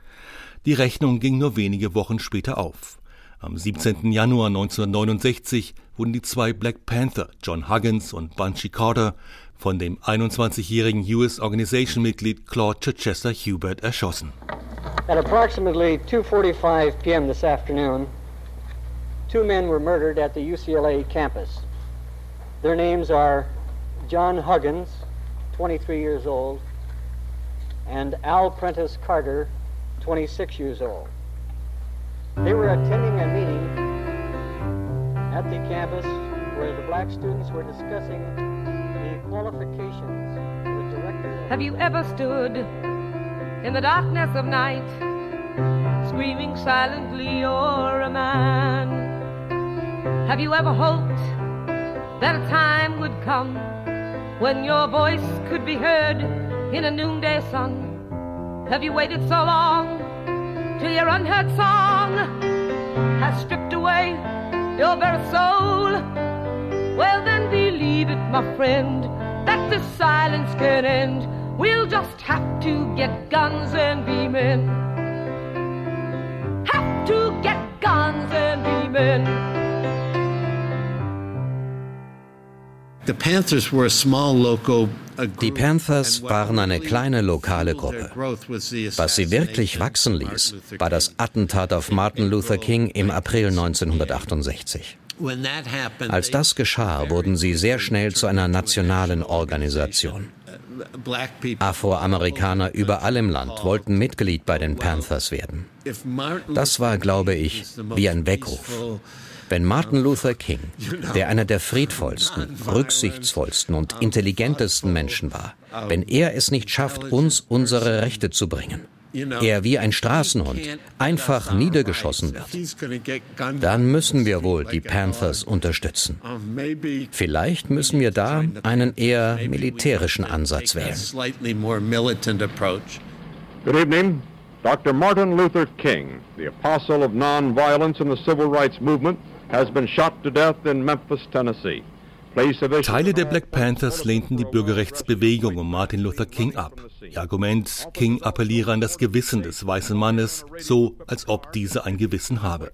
Die Rechnung ging nur wenige Wochen später auf. Am 17. Januar 1969 wurden die zwei Black Panther, John Huggins und Bunchy Carter, von dem 21-jährigen US Organization-Mitglied Claude Chichester Hubert erschossen. At approximately 2:45 p.m. this afternoon, two men were murdered at the UCLA campus. Their names are John Huggins, 23 years old, and Al Prentice Carter, 26 years old. They were attending a meeting at the campus where the black students were discussing the qualifications of the director. Have you ever stood in the darkness of night, screaming silently, You're a man? Have you ever hoped that a time would come when your voice could be heard in a noonday sun? Have you waited so long? till your unheard song has stripped away your very soul. Well, then believe it, my friend, that this silence can end. We'll just have to get guns and be men. Have to get guns and be men. Die Panthers waren eine kleine lokale Gruppe. Was sie wirklich wachsen ließ, war das Attentat auf Martin Luther King im April 1968. Als das geschah, wurden sie sehr schnell zu einer nationalen Organisation. Afroamerikaner überall im Land wollten Mitglied bei den Panthers werden. Das war, glaube ich, wie ein Weckruf. Wenn Martin Luther King, der einer der friedvollsten, rücksichtsvollsten und intelligentesten Menschen war, wenn er es nicht schafft, uns unsere Rechte zu bringen, er wie ein Straßenhund einfach niedergeschossen wird, dann müssen wir wohl die Panthers unterstützen. Vielleicht müssen wir da einen eher militärischen Ansatz wählen. Good evening. Dr. Martin Luther King, the apostle of nonviolence in the civil rights movement, Teile der Black Panthers lehnten die Bürgerrechtsbewegung um Martin Luther King ab. Ihr Argument, King appelliere an das Gewissen des weißen Mannes, so als ob dieser ein Gewissen habe.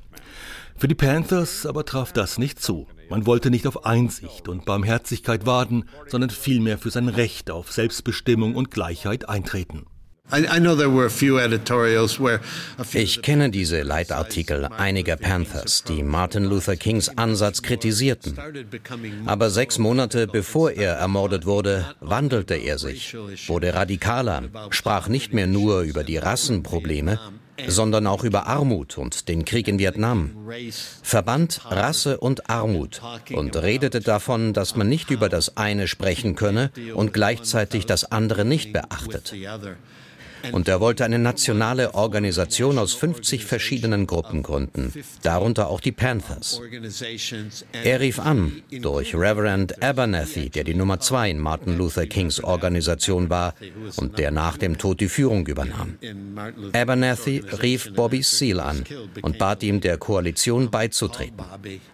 Für die Panthers aber traf das nicht zu. Man wollte nicht auf Einsicht und Barmherzigkeit warten, sondern vielmehr für sein Recht auf Selbstbestimmung und Gleichheit eintreten. Ich kenne diese Leitartikel einiger Panthers, die Martin Luther Kings Ansatz kritisierten. Aber sechs Monate bevor er ermordet wurde, wandelte er sich, wurde radikaler, sprach nicht mehr nur über die Rassenprobleme, sondern auch über Armut und den Krieg in Vietnam, verband Rasse und Armut und redete davon, dass man nicht über das eine sprechen könne und gleichzeitig das andere nicht beachtet. Und er wollte eine nationale Organisation aus 50 verschiedenen Gruppen gründen, darunter auch die Panthers. Er rief an durch Reverend Abernathy, der die Nummer zwei in Martin Luther Kings Organisation war und der nach dem Tod die Führung übernahm. Abernathy rief Bobby Seale an und bat ihm, der Koalition beizutreten.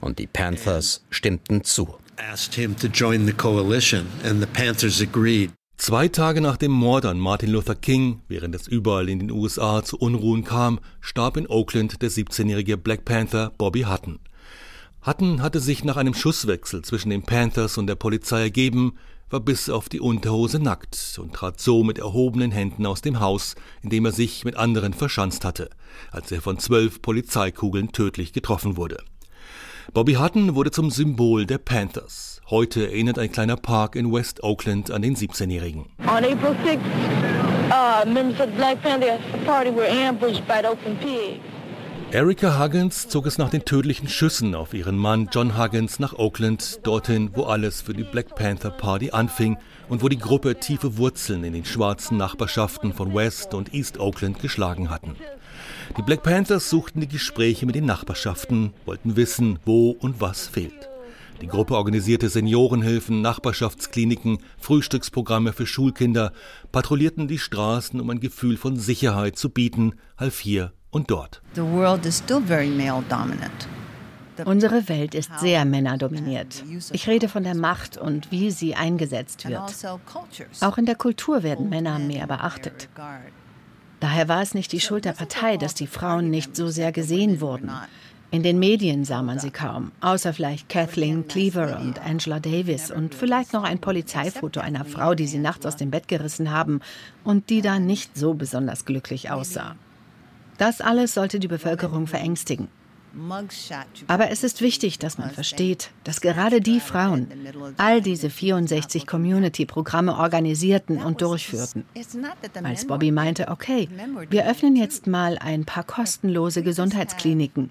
Und die Panthers stimmten zu. asked him to join the coalition, and the Panthers agreed. Zwei Tage nach dem Mord an Martin Luther King, während es überall in den USA zu Unruhen kam, starb in Oakland der 17-jährige Black Panther Bobby Hutton. Hutton hatte sich nach einem Schusswechsel zwischen den Panthers und der Polizei ergeben, war bis auf die Unterhose nackt und trat so mit erhobenen Händen aus dem Haus, in dem er sich mit anderen verschanzt hatte, als er von zwölf Polizeikugeln tödlich getroffen wurde. Bobby Hutton wurde zum Symbol der Panthers. Heute erinnert ein kleiner Park in West Oakland an den 17-Jährigen. On April 6th, uh. Erika Huggins zog es nach den tödlichen Schüssen auf ihren Mann John Huggins nach Oakland, dorthin, wo alles für die Black Panther Party anfing und wo die Gruppe tiefe Wurzeln in den schwarzen Nachbarschaften von West und East Oakland geschlagen hatten. Die Black Panthers suchten die Gespräche mit den Nachbarschaften, wollten wissen, wo und was fehlt. Die Gruppe organisierte Seniorenhilfen, Nachbarschaftskliniken, Frühstücksprogramme für Schulkinder, patrouillierten die Straßen, um ein Gefühl von Sicherheit zu bieten, half hier und dort. Unsere Welt ist sehr männerdominiert. Ich rede von der Macht und wie sie eingesetzt wird. Also Auch in der Kultur werden Männer mehr beachtet. Daher war es nicht die Schuld der Partei, dass die Frauen nicht so sehr gesehen wurden. In den Medien sah man sie kaum, außer vielleicht Kathleen Cleaver und Angela Davis und vielleicht noch ein Polizeifoto einer Frau, die sie nachts aus dem Bett gerissen haben und die da nicht so besonders glücklich aussah. Das alles sollte die Bevölkerung verängstigen. Aber es ist wichtig, dass man versteht, dass gerade die Frauen all diese 64 Community-Programme organisierten und durchführten. Als Bobby meinte, okay, wir öffnen jetzt mal ein paar kostenlose Gesundheitskliniken.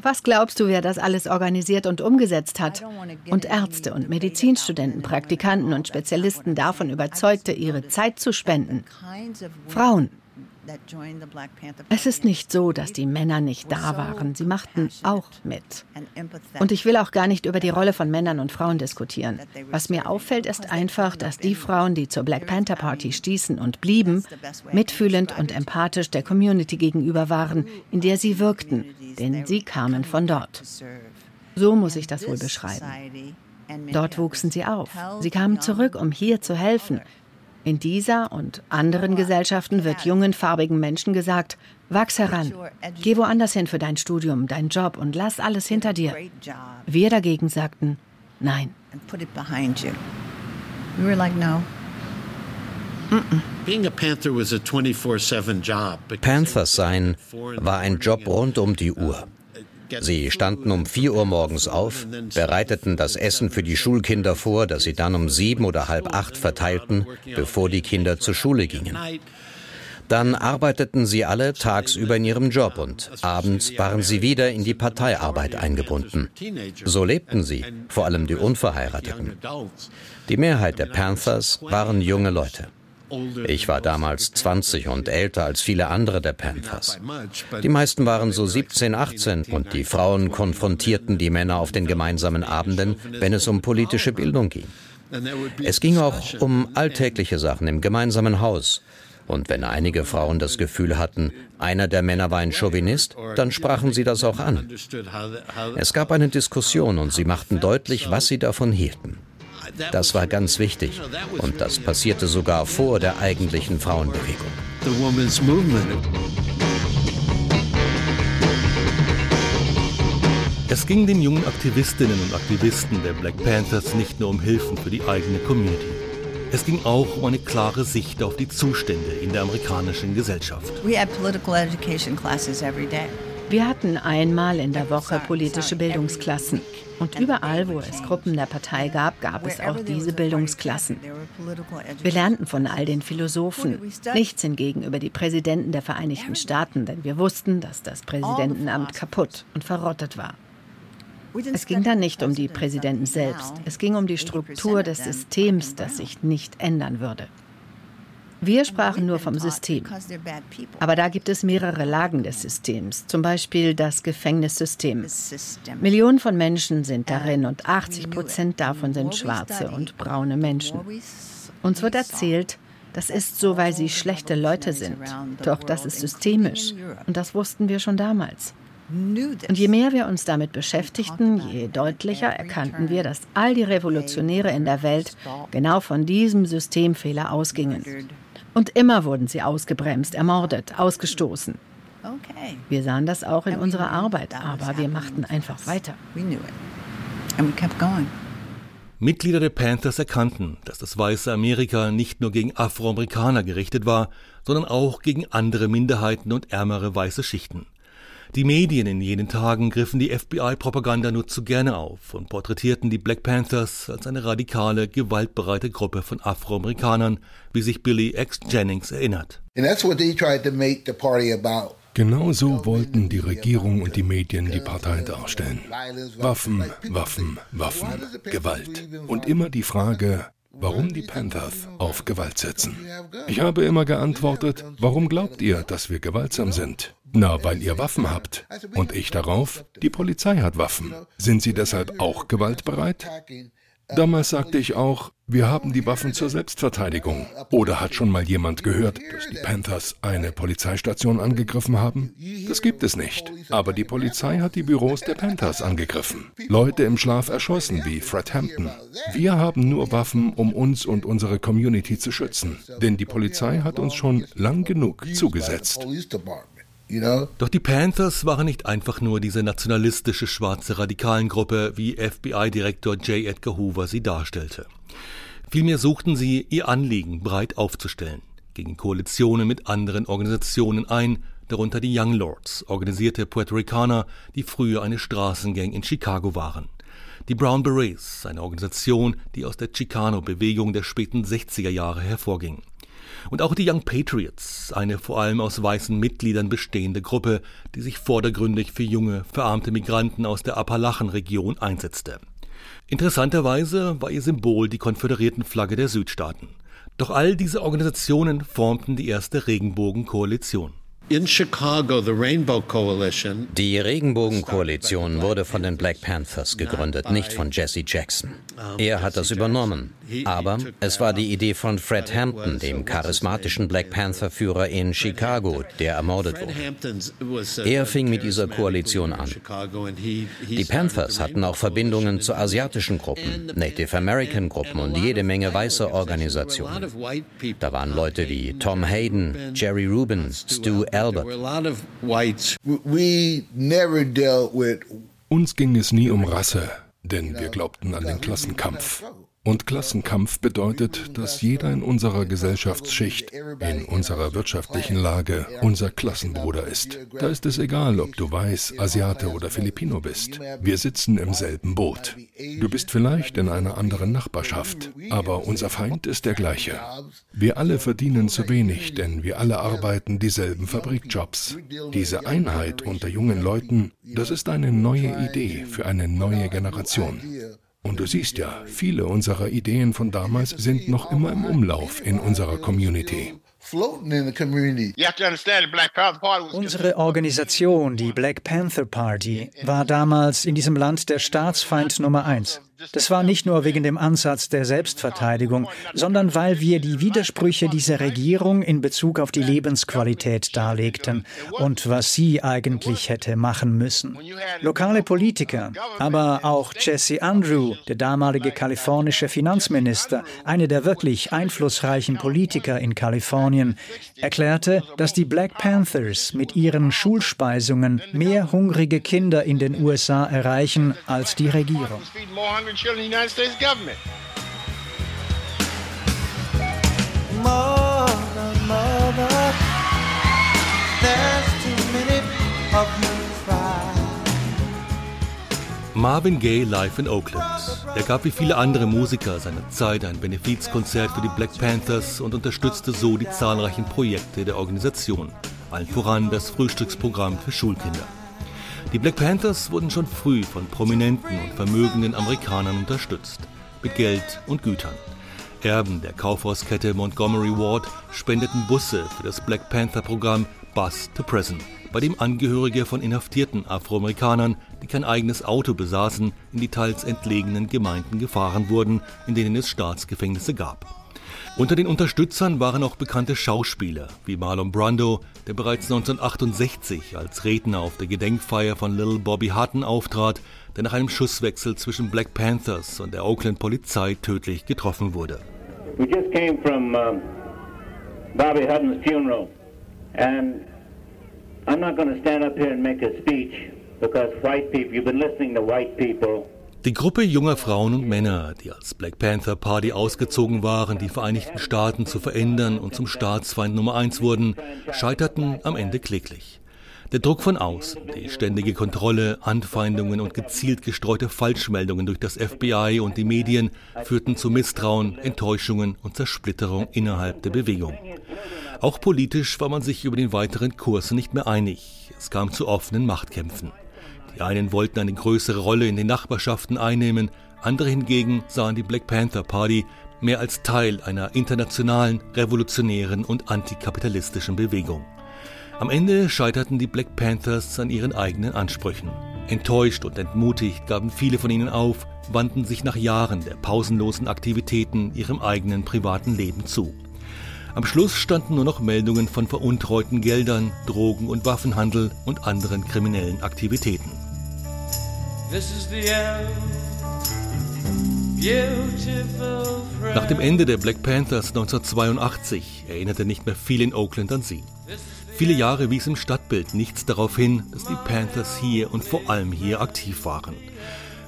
Was glaubst du, wer das alles organisiert und umgesetzt hat? Und Ärzte und Medizinstudenten, Praktikanten und Spezialisten davon überzeugte, ihre Zeit zu spenden? Frauen. Es ist nicht so, dass die Männer nicht da waren. Sie machten auch mit. Und ich will auch gar nicht über die Rolle von Männern und Frauen diskutieren. Was mir auffällt, ist einfach, dass die Frauen, die zur Black Panther Party stießen und blieben, mitfühlend und empathisch der Community gegenüber waren, in der sie wirkten, denn sie kamen von dort. So muss ich das wohl beschreiben. Dort wuchsen sie auf. Sie kamen zurück, um hier zu helfen, in dieser und anderen Gesellschaften wird jungen farbigen Menschen gesagt, wachs heran, geh woanders hin für dein Studium, deinen Job und lass alles hinter dir. Wir dagegen sagten, nein. Panthers sein war ein Job rund um die Uhr. Sie standen um 4 Uhr morgens auf, bereiteten das Essen für die Schulkinder vor, das sie dann um sieben oder halb acht verteilten, bevor die Kinder zur Schule gingen. Dann arbeiteten sie alle tagsüber in ihrem Job und abends waren sie wieder in die Parteiarbeit eingebunden. So lebten sie, vor allem die Unverheirateten. Die Mehrheit der Panthers waren junge Leute. Ich war damals 20 und älter als viele andere der Panthers. Die meisten waren so 17, 18 und die Frauen konfrontierten die Männer auf den gemeinsamen Abenden, wenn es um politische Bildung ging. Es ging auch um alltägliche Sachen im gemeinsamen Haus. Und wenn einige Frauen das Gefühl hatten, einer der Männer war ein Chauvinist, dann sprachen sie das auch an. Es gab eine Diskussion und sie machten deutlich, was sie davon hielten. Das war ganz wichtig. Und das passierte sogar vor der eigentlichen Frauenbewegung. Es ging den jungen Aktivistinnen und Aktivisten der Black Panthers nicht nur um Hilfen für die eigene Community. Es ging auch um eine klare Sicht auf die Zustände in der amerikanischen Gesellschaft. We had political education classes every day. Wir hatten einmal in der Woche politische Bildungsklassen. Und überall, wo es Gruppen der Partei gab, gab es auch diese Bildungsklassen. Wir lernten von all den Philosophen. Nichts hingegen über die Präsidenten der Vereinigten Staaten, denn wir wussten, dass das Präsidentenamt kaputt und verrottet war. Es ging dann nicht um die Präsidenten selbst. Es ging um die Struktur des Systems, das sich nicht ändern würde. Wir sprachen nur vom System. Aber da gibt es mehrere Lagen des Systems, zum Beispiel das Gefängnissystem. Millionen von Menschen sind darin und 80 Prozent davon sind schwarze und braune Menschen. Uns wird erzählt, das ist so, weil sie schlechte Leute sind. Doch das ist systemisch und das wussten wir schon damals. Und je mehr wir uns damit beschäftigten, je deutlicher erkannten wir, dass all die Revolutionäre in der Welt genau von diesem Systemfehler ausgingen. Und immer wurden sie ausgebremst, ermordet, ausgestoßen. Wir sahen das auch in unserer Arbeit, aber wir machten einfach weiter. Mitglieder der Panthers erkannten, dass das weiße Amerika nicht nur gegen Afroamerikaner gerichtet war, sondern auch gegen andere Minderheiten und ärmere weiße Schichten. Die Medien in jenen Tagen griffen die FBI-Propaganda nur zu gerne auf und porträtierten die Black Panthers als eine radikale, gewaltbereite Gruppe von Afroamerikanern, wie sich Billy X. Jennings erinnert. Genau so wollten die Regierung und die Medien die Partei darstellen. Waffen, Waffen, Waffen, Gewalt. Und immer die Frage, warum die Panthers auf Gewalt setzen. Ich habe immer geantwortet, warum glaubt ihr, dass wir gewaltsam sind? Na, weil ihr Waffen habt. Und ich darauf, die Polizei hat Waffen. Sind sie deshalb auch gewaltbereit? Damals sagte ich auch, wir haben die Waffen zur Selbstverteidigung. Oder hat schon mal jemand gehört, dass die Panthers eine Polizeistation angegriffen haben? Das gibt es nicht. Aber die Polizei hat die Büros der Panthers angegriffen. Leute im Schlaf erschossen, wie Fred Hampton. Wir haben nur Waffen, um uns und unsere Community zu schützen. Denn die Polizei hat uns schon lang genug zugesetzt. Doch die Panthers waren nicht einfach nur diese nationalistische schwarze Radikalengruppe, wie FBI-Direktor J. Edgar Hoover sie darstellte. Vielmehr suchten sie, ihr Anliegen breit aufzustellen, gegen Koalitionen mit anderen Organisationen ein, darunter die Young Lords, organisierte Puerto Ricaner, die früher eine Straßengang in Chicago waren. Die Brown Berets, eine Organisation, die aus der Chicano-Bewegung der späten 60er Jahre hervorging. Und auch die Young Patriots, eine vor allem aus weißen Mitgliedern bestehende Gruppe, die sich vordergründig für junge, verarmte Migranten aus der Appalachenregion einsetzte. Interessanterweise war ihr Symbol die Konföderiertenflagge der Südstaaten. Doch all diese Organisationen formten die erste Regenbogenkoalition. Die Regenbogenkoalition wurde von den Black Panthers gegründet, nicht von Jesse Jackson. Er hat das übernommen. Aber es war die Idee von Fred Hampton, dem charismatischen Black Panther-Führer in Chicago, der ermordet wurde. Er fing mit dieser Koalition an. Die Panthers hatten auch Verbindungen zu asiatischen Gruppen, Native American Gruppen und jede Menge weißer Organisationen. Da waren Leute wie Tom Hayden, Jerry Rubin, Stu Albert. Uns ging es nie um Rasse, denn wir glaubten an den Klassenkampf. Und Klassenkampf bedeutet, dass jeder in unserer Gesellschaftsschicht, in unserer wirtschaftlichen Lage unser Klassenbruder ist. Da ist es egal, ob du weiß, Asiate oder Filipino bist. Wir sitzen im selben Boot. Du bist vielleicht in einer anderen Nachbarschaft, aber unser Feind ist der gleiche. Wir alle verdienen zu wenig, denn wir alle arbeiten dieselben Fabrikjobs. Diese Einheit unter jungen Leuten, das ist eine neue Idee für eine neue Generation. Und du siehst ja, viele unserer Ideen von damals sind noch immer im Umlauf in unserer Community. Unsere Organisation, die Black Panther Party, war damals in diesem Land der Staatsfeind Nummer eins. Das war nicht nur wegen dem Ansatz der Selbstverteidigung, sondern weil wir die Widersprüche dieser Regierung in Bezug auf die Lebensqualität darlegten und was sie eigentlich hätte machen müssen. Lokale Politiker, aber auch Jesse Andrew, der damalige kalifornische Finanzminister, einer der wirklich einflussreichen Politiker in Kalifornien, erklärte, dass die Black Panthers mit ihren Schulspeisungen mehr hungrige Kinder in den USA erreichen als die Regierung. Children in the United States government. Mother, mother, there's too many of you Marvin Gaye live in Oakland. Er gab wie viele andere Musiker seiner Zeit ein Benefizkonzert für die Black Panthers und unterstützte so die zahlreichen Projekte der Organisation, allen voran das Frühstücksprogramm für Schulkinder. Die Black Panthers wurden schon früh von prominenten und vermögenden Amerikanern unterstützt, mit Geld und Gütern. Erben der Kaufhauskette Montgomery Ward spendeten Busse für das Black Panther Programm Bus to Prison, bei dem Angehörige von inhaftierten Afroamerikanern, die kein eigenes Auto besaßen, in die teils entlegenen Gemeinden gefahren wurden, in denen es Staatsgefängnisse gab. Unter den Unterstützern waren auch bekannte Schauspieler wie Marlon Brando, der bereits 1968 als Redner auf der Gedenkfeier von Little Bobby Hutton auftrat, der nach einem Schusswechsel zwischen Black Panthers und der Oakland Polizei tödlich getroffen wurde. We just came from uh, Bobby Hutton's funeral and I'm not going to stand up here and make a speech because white people, you've been listening to white people Die Gruppe junger Frauen und Männer, die als Black Panther Party ausgezogen waren, die Vereinigten Staaten zu verändern und zum Staatsfeind Nummer eins wurden, scheiterten am Ende kläglich. Der Druck von außen, die ständige Kontrolle, Anfeindungen und gezielt gestreute Falschmeldungen durch das FBI und die Medien führten zu Misstrauen, Enttäuschungen und Zersplitterung innerhalb der Bewegung. Auch politisch war man sich über den weiteren Kurs nicht mehr einig. Es kam zu offenen Machtkämpfen. Die einen wollten eine größere Rolle in den Nachbarschaften einnehmen, andere hingegen sahen die Black Panther Party mehr als Teil einer internationalen, revolutionären und antikapitalistischen Bewegung. Am Ende scheiterten die Black Panthers an ihren eigenen Ansprüchen. Enttäuscht und entmutigt gaben viele von ihnen auf, wandten sich nach Jahren der pausenlosen Aktivitäten ihrem eigenen privaten Leben zu. Am Schluss standen nur noch Meldungen von veruntreuten Geldern, Drogen- und Waffenhandel und anderen kriminellen Aktivitäten. Nach dem Ende der Black Panthers 1982 erinnerte nicht mehr viel in Oakland an sie. Viele Jahre wies im Stadtbild nichts darauf hin, dass die Panthers hier und vor allem hier aktiv waren.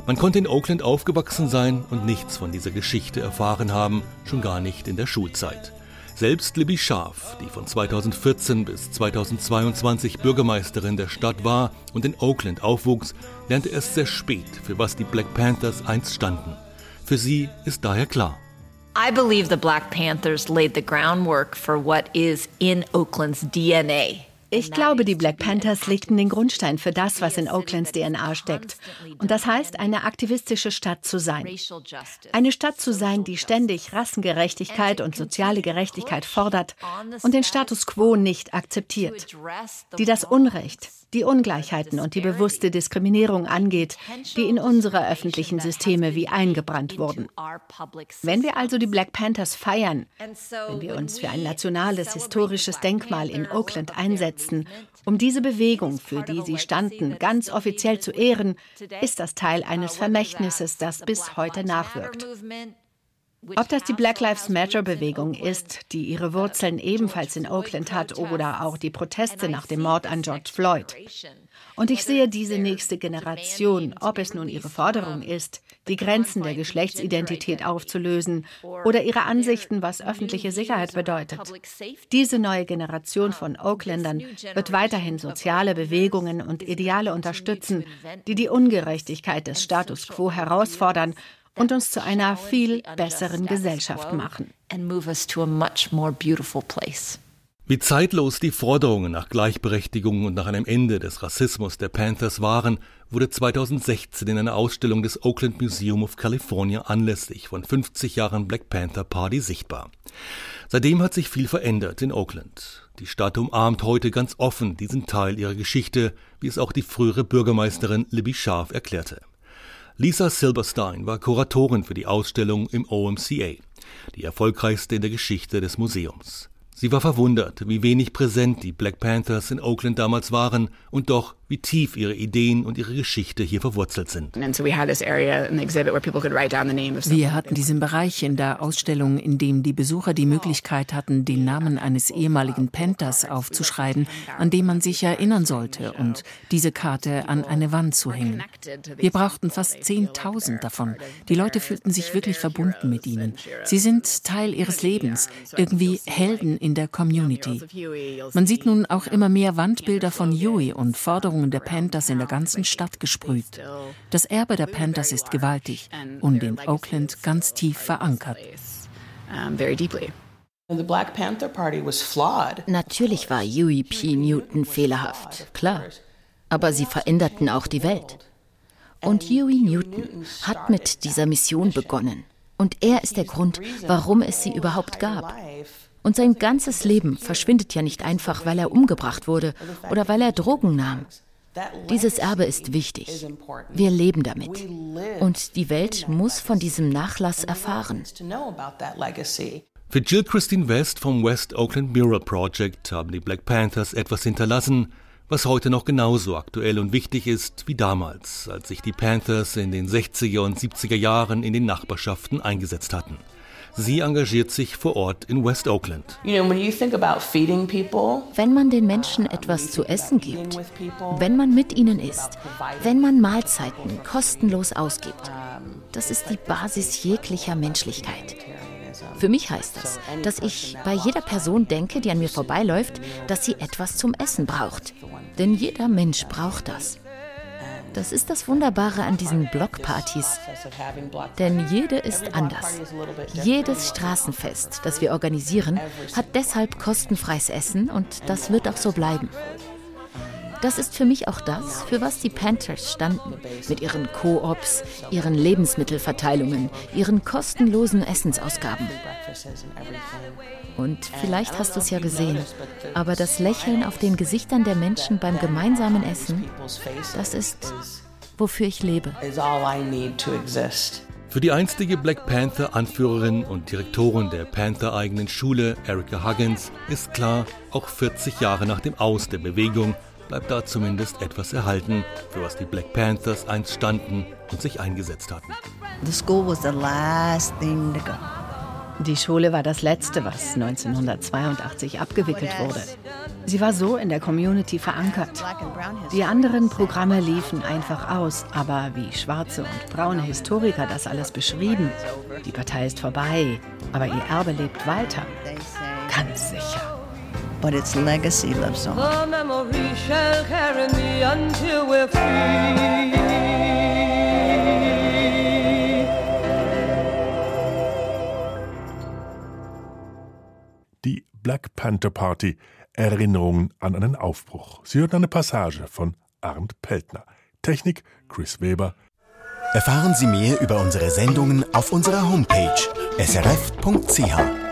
Man konnte in Oakland aufgewachsen sein und nichts von dieser Geschichte erfahren haben, schon gar nicht in der Schulzeit. Selbst Libby Scharf, die von 2014 bis 2022 Bürgermeisterin der Stadt war und in Oakland aufwuchs, lernte erst sehr spät, für was die Black Panthers einst standen. Für sie ist daher klar, I believe the Black Panthers laid the groundwork for what is in Oakland's DNA. Ich glaube, die Black Panthers legten den Grundstein für das, was in Oaklands DNA steckt. Und das heißt, eine aktivistische Stadt zu sein. Eine Stadt zu sein, die ständig Rassengerechtigkeit und soziale Gerechtigkeit fordert und den Status quo nicht akzeptiert. Die das Unrecht, die Ungleichheiten und die bewusste Diskriminierung angeht, die in unsere öffentlichen Systeme wie eingebrannt wurden. Wenn wir also die Black Panthers feiern, wenn wir uns für ein nationales historisches Denkmal in Oakland einsetzen, um diese Bewegung, für die sie standen, ganz offiziell zu ehren, ist das Teil eines Vermächtnisses, das bis heute nachwirkt. Ob das die Black Lives Matter-Bewegung ist, die ihre Wurzeln ebenfalls in Oakland hat, oder auch die Proteste nach dem Mord an George Floyd. Und ich sehe diese nächste Generation, ob es nun ihre Forderung ist, die Grenzen der Geschlechtsidentität aufzulösen oder ihre Ansichten, was öffentliche Sicherheit bedeutet. Diese neue Generation von Oaklandern wird weiterhin soziale Bewegungen und Ideale unterstützen, die die Ungerechtigkeit des Status quo herausfordern und uns zu einer viel besseren Gesellschaft machen. Wie zeitlos die Forderungen nach Gleichberechtigung und nach einem Ende des Rassismus der Panthers waren, wurde 2016 in einer Ausstellung des Oakland Museum of California anlässlich von 50 Jahren Black Panther Party sichtbar. Seitdem hat sich viel verändert in Oakland. Die Stadt umarmt heute ganz offen diesen Teil ihrer Geschichte, wie es auch die frühere Bürgermeisterin Libby Scharf erklärte. Lisa Silberstein war Kuratorin für die Ausstellung im OMCA, die erfolgreichste in der Geschichte des Museums. Sie war verwundert, wie wenig präsent die Black Panthers in Oakland damals waren und doch wie tief ihre Ideen und ihre Geschichte hier verwurzelt sind. Wir hatten diesen Bereich in der Ausstellung, in dem die Besucher die Möglichkeit hatten, den Namen eines ehemaligen Panthers aufzuschreiben, an dem man sich erinnern sollte und diese Karte an eine Wand zu hängen. Wir brauchten fast 10.000 davon. Die Leute fühlten sich wirklich verbunden mit ihnen. Sie sind Teil ihres Lebens, irgendwie Helden in der Community. Man sieht nun auch immer mehr Wandbilder von Huey und Forderungen Erinnerungen der Panthers in der ganzen Stadt gesprüht. Das Erbe der Panthers ist gewaltig und in Oakland ganz tief verankert. Natürlich war Huey P. Newton fehlerhaft, klar. Aber sie veränderten auch die Welt. Und Huey Newton hat mit dieser Mission begonnen. Und er ist der Grund, warum es sie überhaupt gab. Und sein ganzes Leben verschwindet ja nicht einfach, weil er umgebracht wurde oder weil er Drogen nahm. Dieses Erbe ist wichtig. Wir leben damit. Und die Welt muss von diesem Nachlass erfahren. Für Jill Christine West vom West Oakland Mural Project haben die Black Panthers etwas hinterlassen, was heute noch genauso aktuell und wichtig ist wie damals, als sich die Panthers in den 60er und 70er Jahren in den Nachbarschaften eingesetzt hatten. Sie engagiert sich vor Ort in West Oakland. Wenn man den Menschen etwas zu essen gibt, wenn man mit ihnen isst, wenn man Mahlzeiten kostenlos ausgibt, das ist die Basis jeglicher Menschlichkeit. Für mich heißt das, dass ich bei jeder Person denke, die an mir vorbeiläuft, dass sie etwas zum Essen braucht. Denn jeder Mensch braucht das. Das ist das Wunderbare an diesen Blockpartys. Denn jede ist anders. Jedes Straßenfest, das wir organisieren, hat deshalb kostenfreies Essen und das wird auch so bleiben. Das ist für mich auch das, für was die Panthers standen. Mit ihren Koops, ihren Lebensmittelverteilungen, ihren kostenlosen Essensausgaben. Und vielleicht hast du es ja gesehen, aber das Lächeln auf den Gesichtern der Menschen beim gemeinsamen Essen, das ist, wofür ich lebe. Für die einstige Black Panther-Anführerin und Direktorin der Panther-eigenen Schule, Erica Huggins, ist klar, auch 40 Jahre nach dem Aus der Bewegung bleibt da zumindest etwas erhalten, für was die Black Panthers einst standen und sich eingesetzt hatten. The school was the last thing to go. Die Schule war das Letzte, was 1982 abgewickelt wurde. Sie war so in der Community verankert. Die anderen Programme liefen einfach aus, aber wie schwarze und braune Historiker das alles beschrieben, die Partei ist vorbei, aber ihr Erbe lebt weiter. Ganz sicher but its legacy lives on. The memory shall carry me until we're free. Die Black Panther Party Erinnerungen an einen Aufbruch. Sie hört eine Passage von Arndt Peltner. Technik Chris Weber. Erfahren Sie mehr über unsere Sendungen auf unserer Homepage srf.ch.